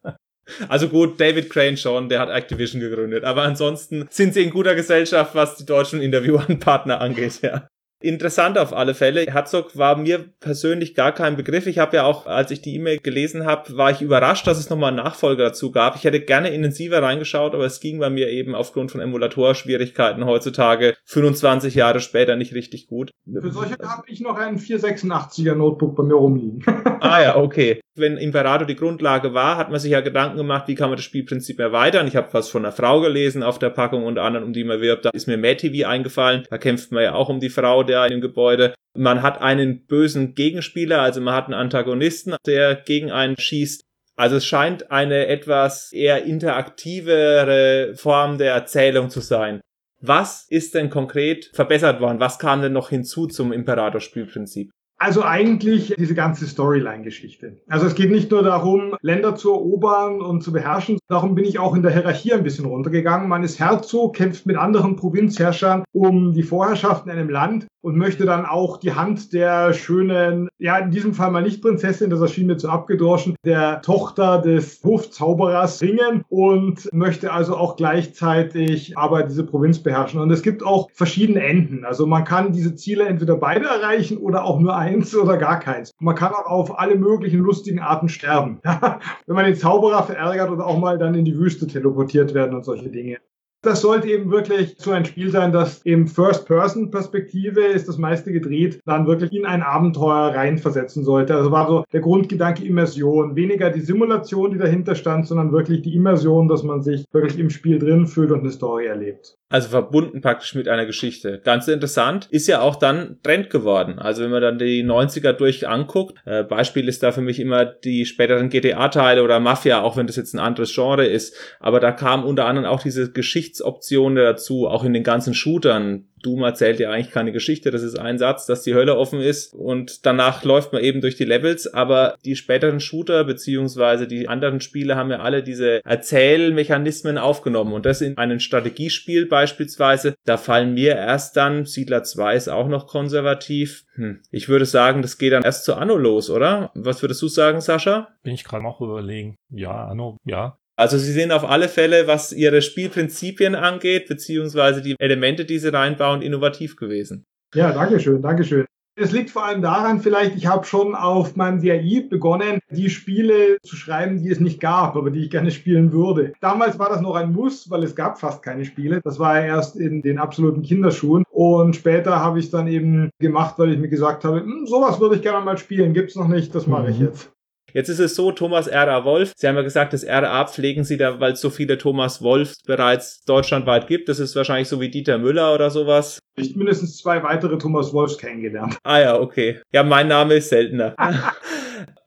Also gut, David Crane schon, der hat Activision gegründet. Aber ansonsten sind sie in guter Gesellschaft, was die deutschen Interviewanpartner angeht, ja. Interessant auf alle Fälle. Herzog war mir persönlich gar kein Begriff. Ich habe ja auch, als ich die E-Mail gelesen habe, war ich überrascht, dass es nochmal einen Nachfolger dazu gab. Ich hätte gerne intensiver reingeschaut, aber es ging bei mir eben aufgrund von Emulatorschwierigkeiten heutzutage 25 Jahre später nicht richtig gut. Für solche habe ich noch einen 486er Notebook bei mir rumliegen. (laughs) ah ja, okay. Wenn Imperator die Grundlage war, hat man sich ja Gedanken gemacht, wie kann man das Spielprinzip erweitern. Ich habe was von einer Frau gelesen auf der Packung, unter anderem um die man wirbt. Da ist mir Mad TV eingefallen. Da kämpft man ja auch um die Frau der in dem Gebäude. Man hat einen bösen Gegenspieler, also man hat einen Antagonisten, der gegen einen schießt. Also es scheint eine etwas eher interaktivere Form der Erzählung zu sein. Was ist denn konkret verbessert worden? Was kam denn noch hinzu zum Imperator-Spielprinzip? Also eigentlich diese ganze Storyline-Geschichte. Also es geht nicht nur darum, Länder zu erobern und zu beherrschen. Darum bin ich auch in der Hierarchie ein bisschen runtergegangen. Man ist Herzog, kämpft mit anderen Provinzherrschern um die Vorherrschaft in einem Land und möchte dann auch die Hand der schönen, ja in diesem Fall mal nicht Prinzessin, das erschien mir zu abgedroschen, der Tochter des Hofzauberers ringen und möchte also auch gleichzeitig aber diese Provinz beherrschen. Und es gibt auch verschiedene Enden. Also man kann diese Ziele entweder beide erreichen oder auch nur eins oder gar keins. Man kann auch auf alle möglichen lustigen Arten sterben. (laughs) Wenn man den Zauberer verärgert oder auch mal dann in die Wüste teleportiert werden und solche Dinge. Das sollte eben wirklich so ein Spiel sein, das im First-Person-Perspektive ist das meiste gedreht, dann wirklich in ein Abenteuer reinversetzen sollte. Also war so der Grundgedanke Immersion. Weniger die Simulation, die dahinter stand, sondern wirklich die Immersion, dass man sich wirklich im Spiel drin fühlt und eine Story erlebt. Also verbunden praktisch mit einer Geschichte. Ganz interessant. Ist ja auch dann Trend geworden. Also wenn man dann die 90er durch anguckt, äh, Beispiel ist da für mich immer die späteren GTA-Teile oder Mafia, auch wenn das jetzt ein anderes Genre ist. Aber da kam unter anderem auch diese Geschichtsoption dazu, auch in den ganzen Shootern. Doom erzählt ja eigentlich keine Geschichte, das ist ein Satz, dass die Hölle offen ist und danach läuft man eben durch die Levels, aber die späteren Shooter beziehungsweise die anderen Spiele haben ja alle diese Erzählmechanismen aufgenommen und das in einem Strategiespiel beispielsweise, da fallen mir erst dann, Siedler 2 ist auch noch konservativ, hm. ich würde sagen, das geht dann erst zu Anno los, oder? Was würdest du sagen, Sascha? Bin ich gerade auch überlegen. Ja, Anno, ja. Also sie sind auf alle Fälle, was ihre Spielprinzipien angeht, beziehungsweise die Elemente, die sie reinbauen, innovativ gewesen. Ja, Dankeschön, Dankeschön. Es liegt vor allem daran, vielleicht, ich habe schon auf meinem DAI begonnen, die Spiele zu schreiben, die es nicht gab, aber die ich gerne spielen würde. Damals war das noch ein Muss, weil es gab fast keine Spiele. Das war ja erst in den absoluten Kinderschuhen. Und später habe ich dann eben gemacht, weil ich mir gesagt habe, hm, sowas würde ich gerne mal spielen. Gibt's noch nicht, das mache ich mhm. jetzt. Jetzt ist es so, Thomas R.A. Wolf, Sie haben ja gesagt, das R.A. pflegen Sie da, weil es so viele Thomas Wolf bereits deutschlandweit gibt. Das ist wahrscheinlich so wie Dieter Müller oder sowas. Ich mindestens zwei weitere Thomas Wolfs kennengelernt. Ah ja, okay. Ja, mein Name ist seltener. (laughs)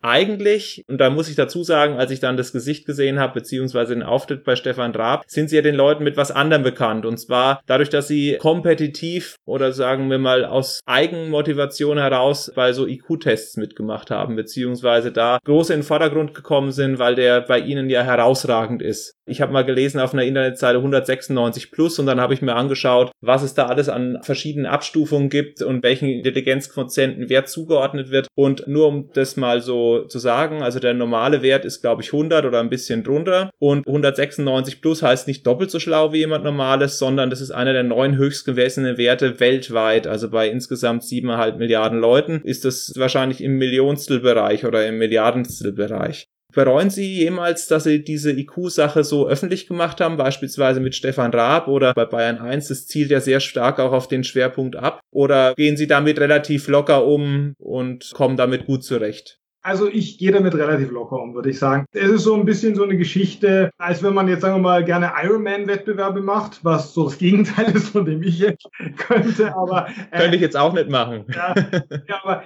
eigentlich, und da muss ich dazu sagen, als ich dann das Gesicht gesehen habe, beziehungsweise den Auftritt bei Stefan Raab, sind sie ja den Leuten mit was anderem bekannt. Und zwar dadurch, dass sie kompetitiv oder sagen wir mal aus Eigenmotivation heraus bei so IQ-Tests mitgemacht haben, beziehungsweise da groß in den Vordergrund gekommen sind, weil der bei ihnen ja herausragend ist. Ich habe mal gelesen auf einer Internetseite 196 plus und dann habe ich mir angeschaut, was es da alles an verschiedenen Abstufungen gibt und welchen Intelligenzquotienten Wert zugeordnet wird. Und nur um das mal so zu sagen, also der normale Wert ist, glaube ich, 100 oder ein bisschen drunter und 196 plus heißt nicht doppelt so schlau wie jemand normales, sondern das ist einer der neun höchst gewesenen Werte weltweit. Also bei insgesamt siebeneinhalb Milliarden Leuten ist das wahrscheinlich im Millionstelbereich oder im Milliardenstelbereich. Bereuen Sie jemals, dass Sie diese IQ-Sache so öffentlich gemacht haben, beispielsweise mit Stefan Raab oder bei Bayern 1? Das zielt ja sehr stark auch auf den Schwerpunkt ab. Oder gehen Sie damit relativ locker um und kommen damit gut zurecht? Also ich gehe damit relativ locker um, würde ich sagen. Es ist so ein bisschen so eine Geschichte, als wenn man jetzt, sagen wir mal, gerne Ironman-Wettbewerbe macht, was so das Gegenteil ist, von dem ich jetzt könnte. Aber äh, könnte ich jetzt auch nicht machen. Ja, ja aber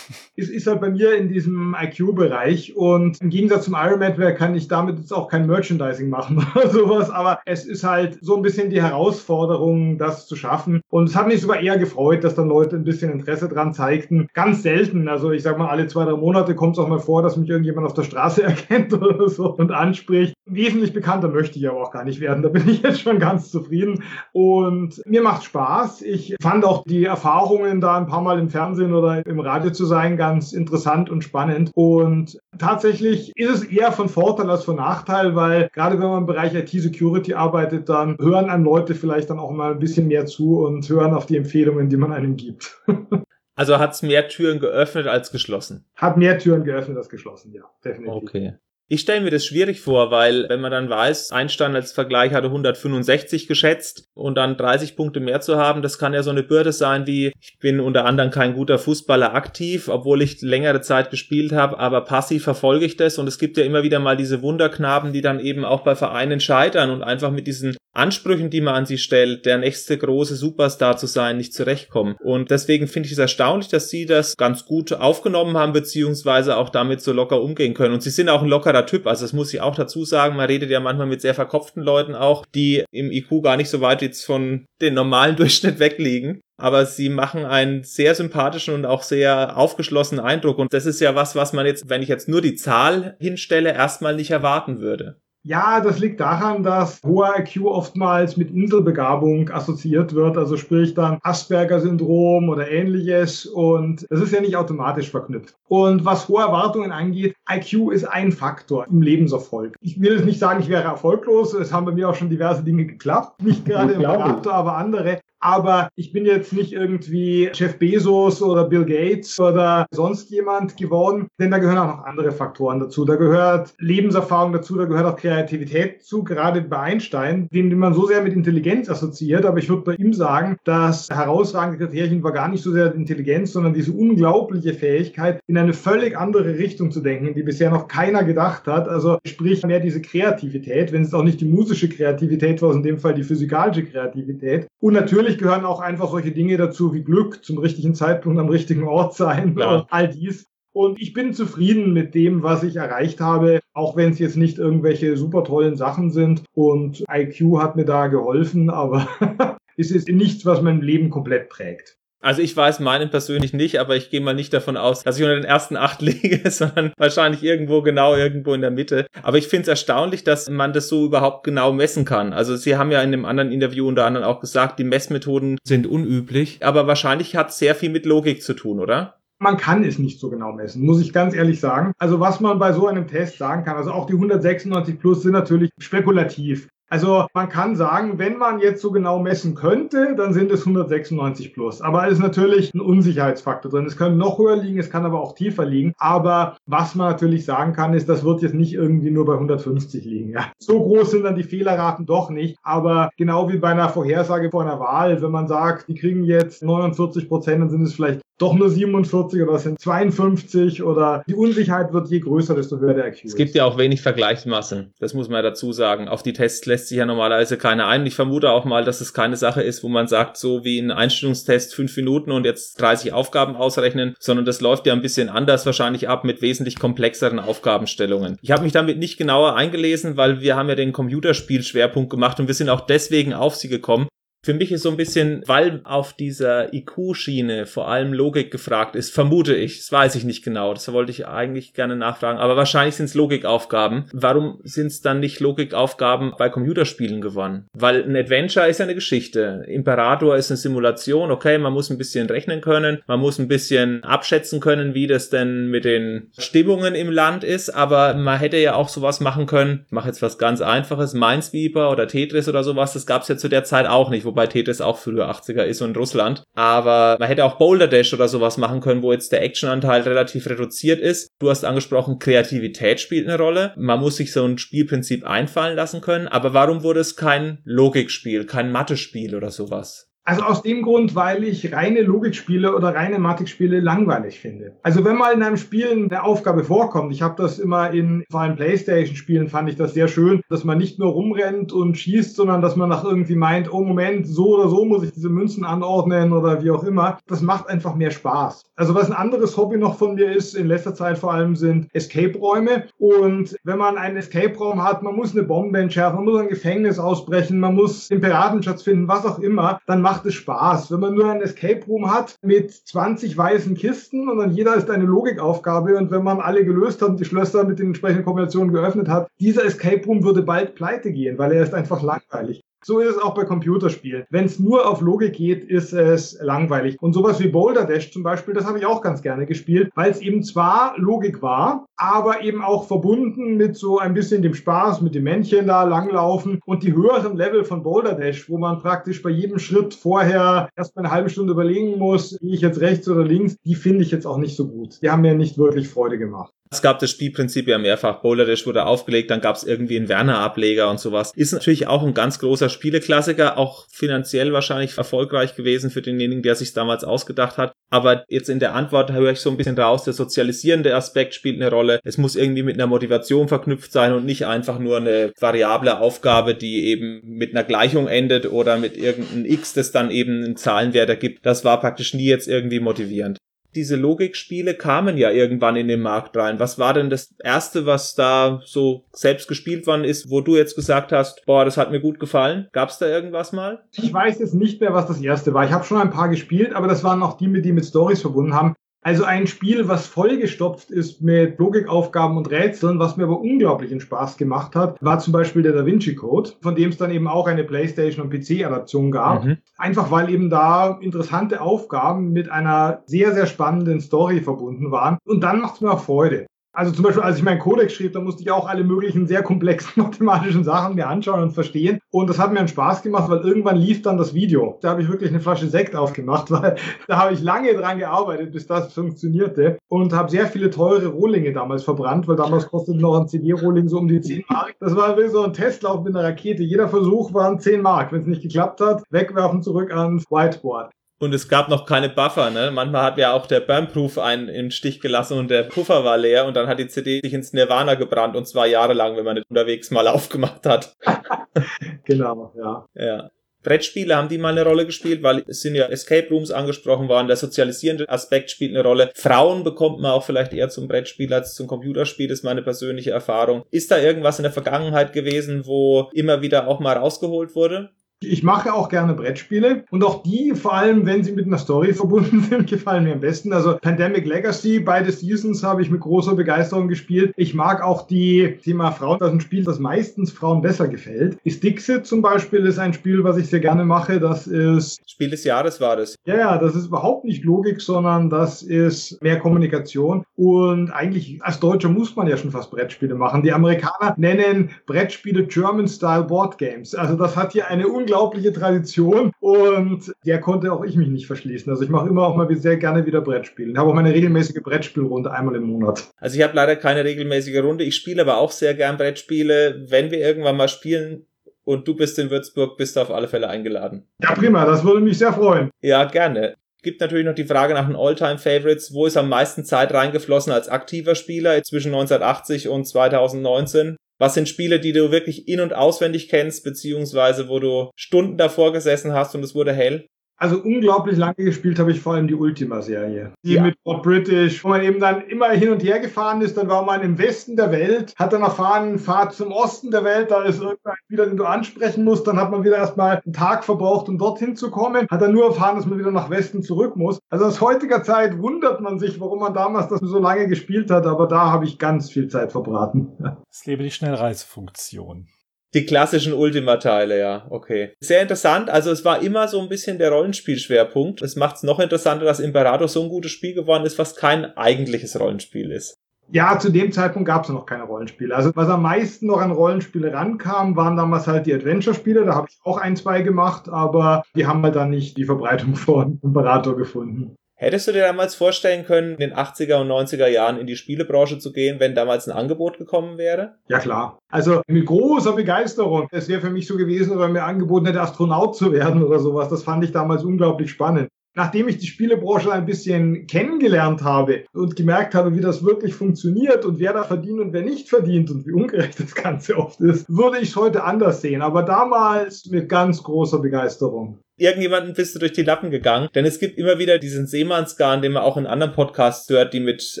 es ist halt bei mir in diesem IQ-Bereich und im Gegensatz zum Ironman kann ich damit jetzt auch kein Merchandising machen (laughs) oder sowas. Aber es ist halt so ein bisschen die Herausforderung, das zu schaffen. Und es hat mich sogar eher gefreut, dass dann Leute ein bisschen Interesse dran zeigten. Ganz selten, also ich sag mal, alle zwei, drei Monate kommt es auch mal vor, dass mich irgendjemand auf der Straße (laughs) erkennt oder so und anspricht. Wesentlich bekannter möchte ich aber auch gar nicht werden. Da bin ich jetzt schon ganz zufrieden. Und mir macht Spaß. Ich fand auch die Erfahrungen, da ein paar Mal im Fernsehen oder im Radio zu sein, ganz interessant und spannend. Und tatsächlich ist es eher von Vorteil als von Nachteil, weil gerade wenn man im Bereich IT-Security arbeitet, dann hören einem Leute vielleicht dann auch mal ein bisschen mehr zu und hören auf die Empfehlungen, die man einem gibt. (laughs) Also hat es mehr Türen geöffnet als geschlossen? Hat mehr Türen geöffnet als geschlossen, ja, definitiv. Okay. Ich stelle mir das schwierig vor, weil wenn man dann weiß, Einstein als Vergleich hatte 165 geschätzt und dann 30 Punkte mehr zu haben, das kann ja so eine Bürde sein wie, ich bin unter anderem kein guter Fußballer aktiv, obwohl ich längere Zeit gespielt habe, aber passiv verfolge ich das und es gibt ja immer wieder mal diese Wunderknaben, die dann eben auch bei Vereinen scheitern und einfach mit diesen Ansprüchen, die man an sie stellt, der nächste große Superstar zu sein, nicht zurechtkommen. Und deswegen finde ich es erstaunlich, dass sie das ganz gut aufgenommen haben, beziehungsweise auch damit so locker umgehen können. Und sie sind auch ein lockerer Typ, also das muss ich auch dazu sagen. Man redet ja manchmal mit sehr verkopften Leuten auch, die im IQ gar nicht so weit jetzt von den normalen (laughs) Durchschnitt wegliegen aber sie machen einen sehr sympathischen und auch sehr aufgeschlossenen Eindruck. Und das ist ja was, was man jetzt, wenn ich jetzt nur die Zahl hinstelle, erstmal nicht erwarten würde. Ja, das liegt daran, dass hoher IQ oftmals mit Inselbegabung assoziiert wird, also sprich dann Asperger-Syndrom oder ähnliches und es ist ja nicht automatisch verknüpft. Und was hohe Erwartungen angeht, IQ ist ein Faktor im Lebenserfolg. Ich will jetzt nicht sagen, ich wäre erfolglos, es haben bei mir auch schon diverse Dinge geklappt, nicht gerade im Berater, aber andere. Aber ich bin jetzt nicht irgendwie Jeff Bezos oder Bill Gates oder sonst jemand geworden, denn da gehören auch noch andere Faktoren dazu. Da gehört Lebenserfahrung dazu, da gehört auch Kreativität zu, gerade bei Einstein, den man so sehr mit Intelligenz assoziiert. Aber ich würde bei ihm sagen, das herausragende Kriterien war gar nicht so sehr Intelligenz, sondern diese unglaubliche Fähigkeit, in eine völlig andere Richtung zu denken, die bisher noch keiner gedacht hat. Also sprich mehr diese Kreativität, wenn es auch nicht die musische Kreativität war, in dem Fall die physikalische Kreativität. Und natürlich natürlich gehören auch einfach solche Dinge dazu wie Glück, zum richtigen Zeitpunkt am richtigen Ort sein ja. und all dies. Und ich bin zufrieden mit dem, was ich erreicht habe, auch wenn es jetzt nicht irgendwelche super tollen Sachen sind. Und IQ hat mir da geholfen, aber (laughs) es ist nichts, was mein Leben komplett prägt. Also ich weiß meinen persönlich nicht, aber ich gehe mal nicht davon aus, dass ich unter den ersten acht (laughs) liege, sondern wahrscheinlich irgendwo genau irgendwo in der Mitte. Aber ich finde es erstaunlich, dass man das so überhaupt genau messen kann. Also Sie haben ja in einem anderen Interview unter anderem auch gesagt, die Messmethoden sind unüblich, aber wahrscheinlich hat es sehr viel mit Logik zu tun, oder? man kann es nicht so genau messen, muss ich ganz ehrlich sagen. Also was man bei so einem Test sagen kann, also auch die 196 plus sind natürlich spekulativ. Also man kann sagen, wenn man jetzt so genau messen könnte, dann sind es 196 plus. Aber es ist natürlich ein Unsicherheitsfaktor drin. Es kann noch höher liegen, es kann aber auch tiefer liegen. Aber was man natürlich sagen kann, ist, das wird jetzt nicht irgendwie nur bei 150 liegen. Ja. So groß sind dann die Fehlerraten doch nicht. Aber genau wie bei einer Vorhersage vor einer Wahl, wenn man sagt, die kriegen jetzt 49 Prozent, dann sind es vielleicht doch nur 47 oder sind 52 oder die Unsicherheit wird je größer, desto höher der IQ. Es gibt ja auch wenig Vergleichsmassen. Das muss man ja dazu sagen. Auf die Tests lässt sich ja normalerweise keiner ein. Ich vermute auch mal, dass es keine Sache ist, wo man sagt, so wie ein Einstellungstest fünf Minuten und jetzt 30 Aufgaben ausrechnen, sondern das läuft ja ein bisschen anders wahrscheinlich ab mit wesentlich komplexeren Aufgabenstellungen. Ich habe mich damit nicht genauer eingelesen, weil wir haben ja den Computerspiel-Schwerpunkt gemacht und wir sind auch deswegen auf sie gekommen, für mich ist so ein bisschen, weil auf dieser IQ-Schiene vor allem Logik gefragt ist, vermute ich, das weiß ich nicht genau, das wollte ich eigentlich gerne nachfragen, aber wahrscheinlich sind es Logikaufgaben. Warum sind es dann nicht Logikaufgaben bei Computerspielen gewonnen? Weil ein Adventure ist ja eine Geschichte, Imperator ist eine Simulation, okay, man muss ein bisschen rechnen können, man muss ein bisschen abschätzen können, wie das denn mit den Stimmungen im Land ist, aber man hätte ja auch sowas machen können, ich mache jetzt was ganz einfaches, Minesweeper oder Tetris oder sowas, das gab es ja zu der Zeit auch nicht, wobei Tetris auch früher 80er ist und Russland. Aber man hätte auch Boulder Dash oder sowas machen können, wo jetzt der Actionanteil relativ reduziert ist. Du hast angesprochen, Kreativität spielt eine Rolle. Man muss sich so ein Spielprinzip einfallen lassen können. Aber warum wurde es kein Logikspiel, kein Mathe-Spiel oder sowas? Also aus dem Grund, weil ich reine Logikspiele oder reine Mathikspiele langweilig finde. Also wenn mal in einem Spiel eine Aufgabe vorkommt, ich habe das immer in vor allem Playstation-Spielen fand ich das sehr schön, dass man nicht nur rumrennt und schießt, sondern dass man nach irgendwie meint, oh Moment, so oder so muss ich diese Münzen anordnen oder wie auch immer. Das macht einfach mehr Spaß. Also was ein anderes Hobby noch von mir ist, in letzter Zeit vor allem sind Escape-Räume. Und wenn man einen Escape-Raum hat, man muss eine Bombe entschärfen, man muss ein Gefängnis ausbrechen, man muss den Piratenschatz finden, was auch immer, dann macht macht es Spaß. Wenn man nur ein Escape Room hat mit 20 weißen Kisten und dann jeder ist eine Logikaufgabe und wenn man alle gelöst hat und die Schlösser mit den entsprechenden Kombinationen geöffnet hat, dieser Escape Room würde bald pleite gehen, weil er ist einfach langweilig. So ist es auch bei Computerspielen. Wenn es nur auf Logik geht, ist es langweilig. Und sowas wie Boulder Dash zum Beispiel, das habe ich auch ganz gerne gespielt, weil es eben zwar Logik war, aber eben auch verbunden mit so ein bisschen dem Spaß, mit dem Männchen da langlaufen und die höheren Level von Boulder Dash, wo man praktisch bei jedem Schritt vorher erstmal eine halbe Stunde überlegen muss, gehe ich jetzt rechts oder links, die finde ich jetzt auch nicht so gut. Die haben mir nicht wirklich Freude gemacht. Es gab das Spielprinzip ja mehrfach. Boulder Dash wurde aufgelegt, dann gab es irgendwie einen Werner-Ableger und sowas. Ist natürlich auch ein ganz großer Spieleklassiker, auch finanziell wahrscheinlich erfolgreich gewesen für denjenigen, der sich damals ausgedacht hat. Aber jetzt in der Antwort höre ich so ein bisschen raus, der sozialisierende Aspekt spielt eine Rolle. Es muss irgendwie mit einer Motivation verknüpft sein und nicht einfach nur eine variable Aufgabe, die eben mit einer Gleichung endet oder mit irgendeinem X, das dann eben einen Zahlenwert ergibt. Das war praktisch nie jetzt irgendwie motivierend diese Logikspiele kamen ja irgendwann in den Markt rein. Was war denn das erste, was da so selbst gespielt worden ist, wo du jetzt gesagt hast, boah, das hat mir gut gefallen? Gab es da irgendwas mal? Ich weiß jetzt nicht mehr, was das erste war. Ich habe schon ein paar gespielt, aber das waren auch die, die mit Stories verbunden haben. Also ein Spiel, was vollgestopft ist mit Logikaufgaben und Rätseln, was mir aber unglaublichen Spaß gemacht hat, war zum Beispiel der Da Vinci Code, von dem es dann eben auch eine PlayStation und PC-Adaption gab. Mhm. Einfach weil eben da interessante Aufgaben mit einer sehr, sehr spannenden Story verbunden waren. Und dann macht es mir auch Freude. Also zum Beispiel, als ich meinen Codex schrieb, da musste ich auch alle möglichen sehr komplexen (laughs) mathematischen Sachen mir anschauen und verstehen. Und das hat mir einen Spaß gemacht, weil irgendwann lief dann das Video. Da habe ich wirklich eine Flasche Sekt aufgemacht, (laughs) weil da habe ich lange dran gearbeitet, bis das funktionierte. Und habe sehr viele teure Rohlinge damals verbrannt, weil damals kostete noch ein CD-Rohling so um die 10 Mark. Das war wie so ein Testlauf mit einer Rakete. Jeder Versuch waren 10 Mark. Wenn es nicht geklappt hat, wegwerfen zurück ans Whiteboard. Und es gab noch keine Buffer, ne? Manchmal hat ja auch der Burnproof einen im Stich gelassen und der Puffer war leer und dann hat die CD sich ins Nirvana gebrannt und zwar jahrelang, wenn man nicht unterwegs mal (laughs) aufgemacht hat. (laughs) genau, ja. Ja. Brettspiele haben die mal eine Rolle gespielt, weil es sind ja Escape Rooms angesprochen worden, der sozialisierende Aspekt spielt eine Rolle. Frauen bekommt man auch vielleicht eher zum Brettspiel als zum Computerspiel, ist meine persönliche Erfahrung. Ist da irgendwas in der Vergangenheit gewesen, wo immer wieder auch mal rausgeholt wurde? Ich mache auch gerne Brettspiele und auch die, vor allem wenn sie mit einer Story (laughs) verbunden sind, gefallen mir am besten. Also Pandemic Legacy, beide Seasons habe ich mit großer Begeisterung gespielt. Ich mag auch die Thema Frauen, das ist ein Spiel, das meistens Frauen besser gefällt. Ist Dixit zum Beispiel ist ein Spiel, was ich sehr gerne mache. Das ist Spiel des Jahres war das. Ja, ja, das ist überhaupt nicht Logik, sondern das ist mehr Kommunikation. Und eigentlich als Deutscher muss man ja schon fast Brettspiele machen. Die Amerikaner nennen Brettspiele German Style Board Games. Also das hat hier eine unglaubliche unglaubliche Tradition und der konnte auch ich mich nicht verschließen. Also ich mache immer auch mal sehr gerne wieder Brettspiele. Ich habe auch meine regelmäßige Brettspielrunde einmal im Monat. Also ich habe leider keine regelmäßige Runde. Ich spiele aber auch sehr gern Brettspiele. Wenn wir irgendwann mal spielen, und du bist in Würzburg, bist du auf alle Fälle eingeladen. Ja, prima, das würde mich sehr freuen. Ja, gerne. Gibt natürlich noch die Frage nach den All-Time-Favorites. Wo ist am meisten Zeit reingeflossen als aktiver Spieler zwischen 1980 und 2019? Was sind Spiele, die du wirklich in- und auswendig kennst, beziehungsweise wo du Stunden davor gesessen hast und es wurde hell? Also unglaublich lange gespielt habe ich vor allem die Ultima-Serie. Die Ja. mit Bob British, wo man eben dann immer hin und her gefahren ist. Dann war man im Westen der Welt, hat dann erfahren, Fahrt zum Osten der Welt, da ist irgendein wieder, den du ansprechen musst. Dann hat man wieder erstmal einen Tag verbraucht, um dorthin zu kommen. Hat dann nur erfahren, dass man wieder nach Westen zurück muss. Also aus heutiger Zeit wundert man sich, warum man damals das so lange gespielt hat. Aber da habe ich ganz viel Zeit verbraten. Es lebe die Schnellreisefunktion. Die klassischen Ultima-Teile, ja, okay. Sehr interessant, also es war immer so ein bisschen der Rollenspielschwerpunkt. Es macht es noch interessanter, dass Imperator so ein gutes Spiel geworden ist, was kein eigentliches Rollenspiel ist. Ja, zu dem Zeitpunkt gab es noch keine Rollenspiele. Also was am meisten noch an Rollenspiele rankam, waren damals halt die Adventure-Spiele. Da habe ich auch ein, zwei gemacht, aber die haben halt dann nicht die Verbreitung (laughs) von Imperator gefunden. Hättest du dir damals vorstellen können, in den 80er und 90er Jahren in die Spielebranche zu gehen, wenn damals ein Angebot gekommen wäre? Ja klar. Also mit großer Begeisterung. Es wäre für mich so gewesen, wenn mir angeboten hätte, Astronaut zu werden oder sowas. Das fand ich damals unglaublich spannend. Nachdem ich die Spielebranche ein bisschen kennengelernt habe und gemerkt habe, wie das wirklich funktioniert und wer da verdient und wer nicht verdient und wie ungerecht das Ganze oft ist, würde ich es heute anders sehen. Aber damals mit ganz großer Begeisterung. Irgendjemanden bist du durch die Lappen gegangen, denn es gibt immer wieder diesen Seemannsgarn, den man auch in anderen Podcasts hört, die mit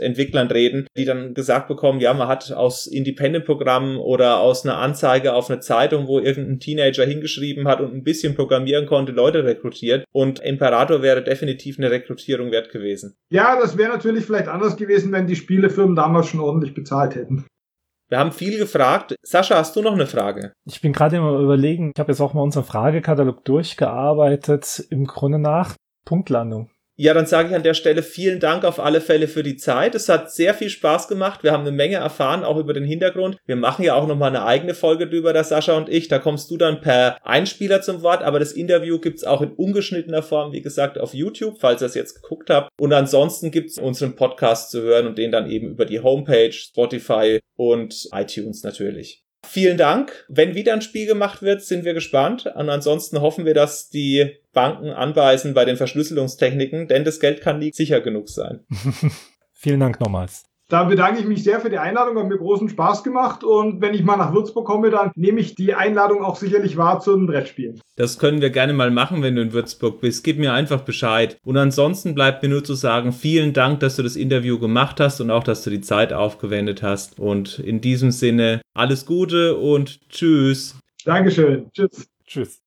Entwicklern reden, die dann gesagt bekommen, ja, man hat aus Independent-Programmen oder aus einer Anzeige auf eine Zeitung, wo irgendein Teenager hingeschrieben hat und ein bisschen programmieren konnte, Leute rekrutiert und Imperator wäre definitiv eine Rekrutierung wert gewesen. Ja, das wäre natürlich vielleicht anders gewesen, wenn die Spielefirmen damals schon ordentlich bezahlt hätten. Wir haben viel gefragt. Sascha, hast du noch eine Frage? Ich bin gerade immer überlegen, ich habe jetzt auch mal unseren Fragekatalog durchgearbeitet, im Grunde nach Punktlandung. Ja, dann sage ich an der Stelle vielen Dank auf alle Fälle für die Zeit. Es hat sehr viel Spaß gemacht. Wir haben eine Menge erfahren, auch über den Hintergrund. Wir machen ja auch nochmal eine eigene Folge drüber, der Sascha und ich. Da kommst du dann per Einspieler zum Wort, aber das Interview gibt's auch in ungeschnittener Form, wie gesagt, auf YouTube, falls ihr es jetzt geguckt habt. Und ansonsten gibt's unseren Podcast zu hören und den dann eben über die Homepage, Spotify und iTunes natürlich. Vielen Dank. Wenn wieder ein Spiel gemacht wird, sind wir gespannt. Und ansonsten hoffen wir, dass die Banken anbeißen bei den Verschlüsselungstechniken, denn das Geld kann nie sicher genug sein. (laughs) Vielen Dank nochmals. Da bedanke ich mich sehr für die Einladung, hat mir großen Spaß gemacht und wenn ich mal nach Würzburg komme, dann nehme ich die Einladung auch sicherlich wahr zu einem Brettspiel. Das können wir gerne mal machen, wenn du in Würzburg bist. Gib mir einfach Bescheid. Und ansonsten bleibt mir nur zu sagen, vielen Dank, dass du das Interview gemacht hast und auch, dass du die Zeit aufgewendet hast. Und in diesem Sinne, alles Gute und tschüss. Dankeschön. Tschüss. Tschüss.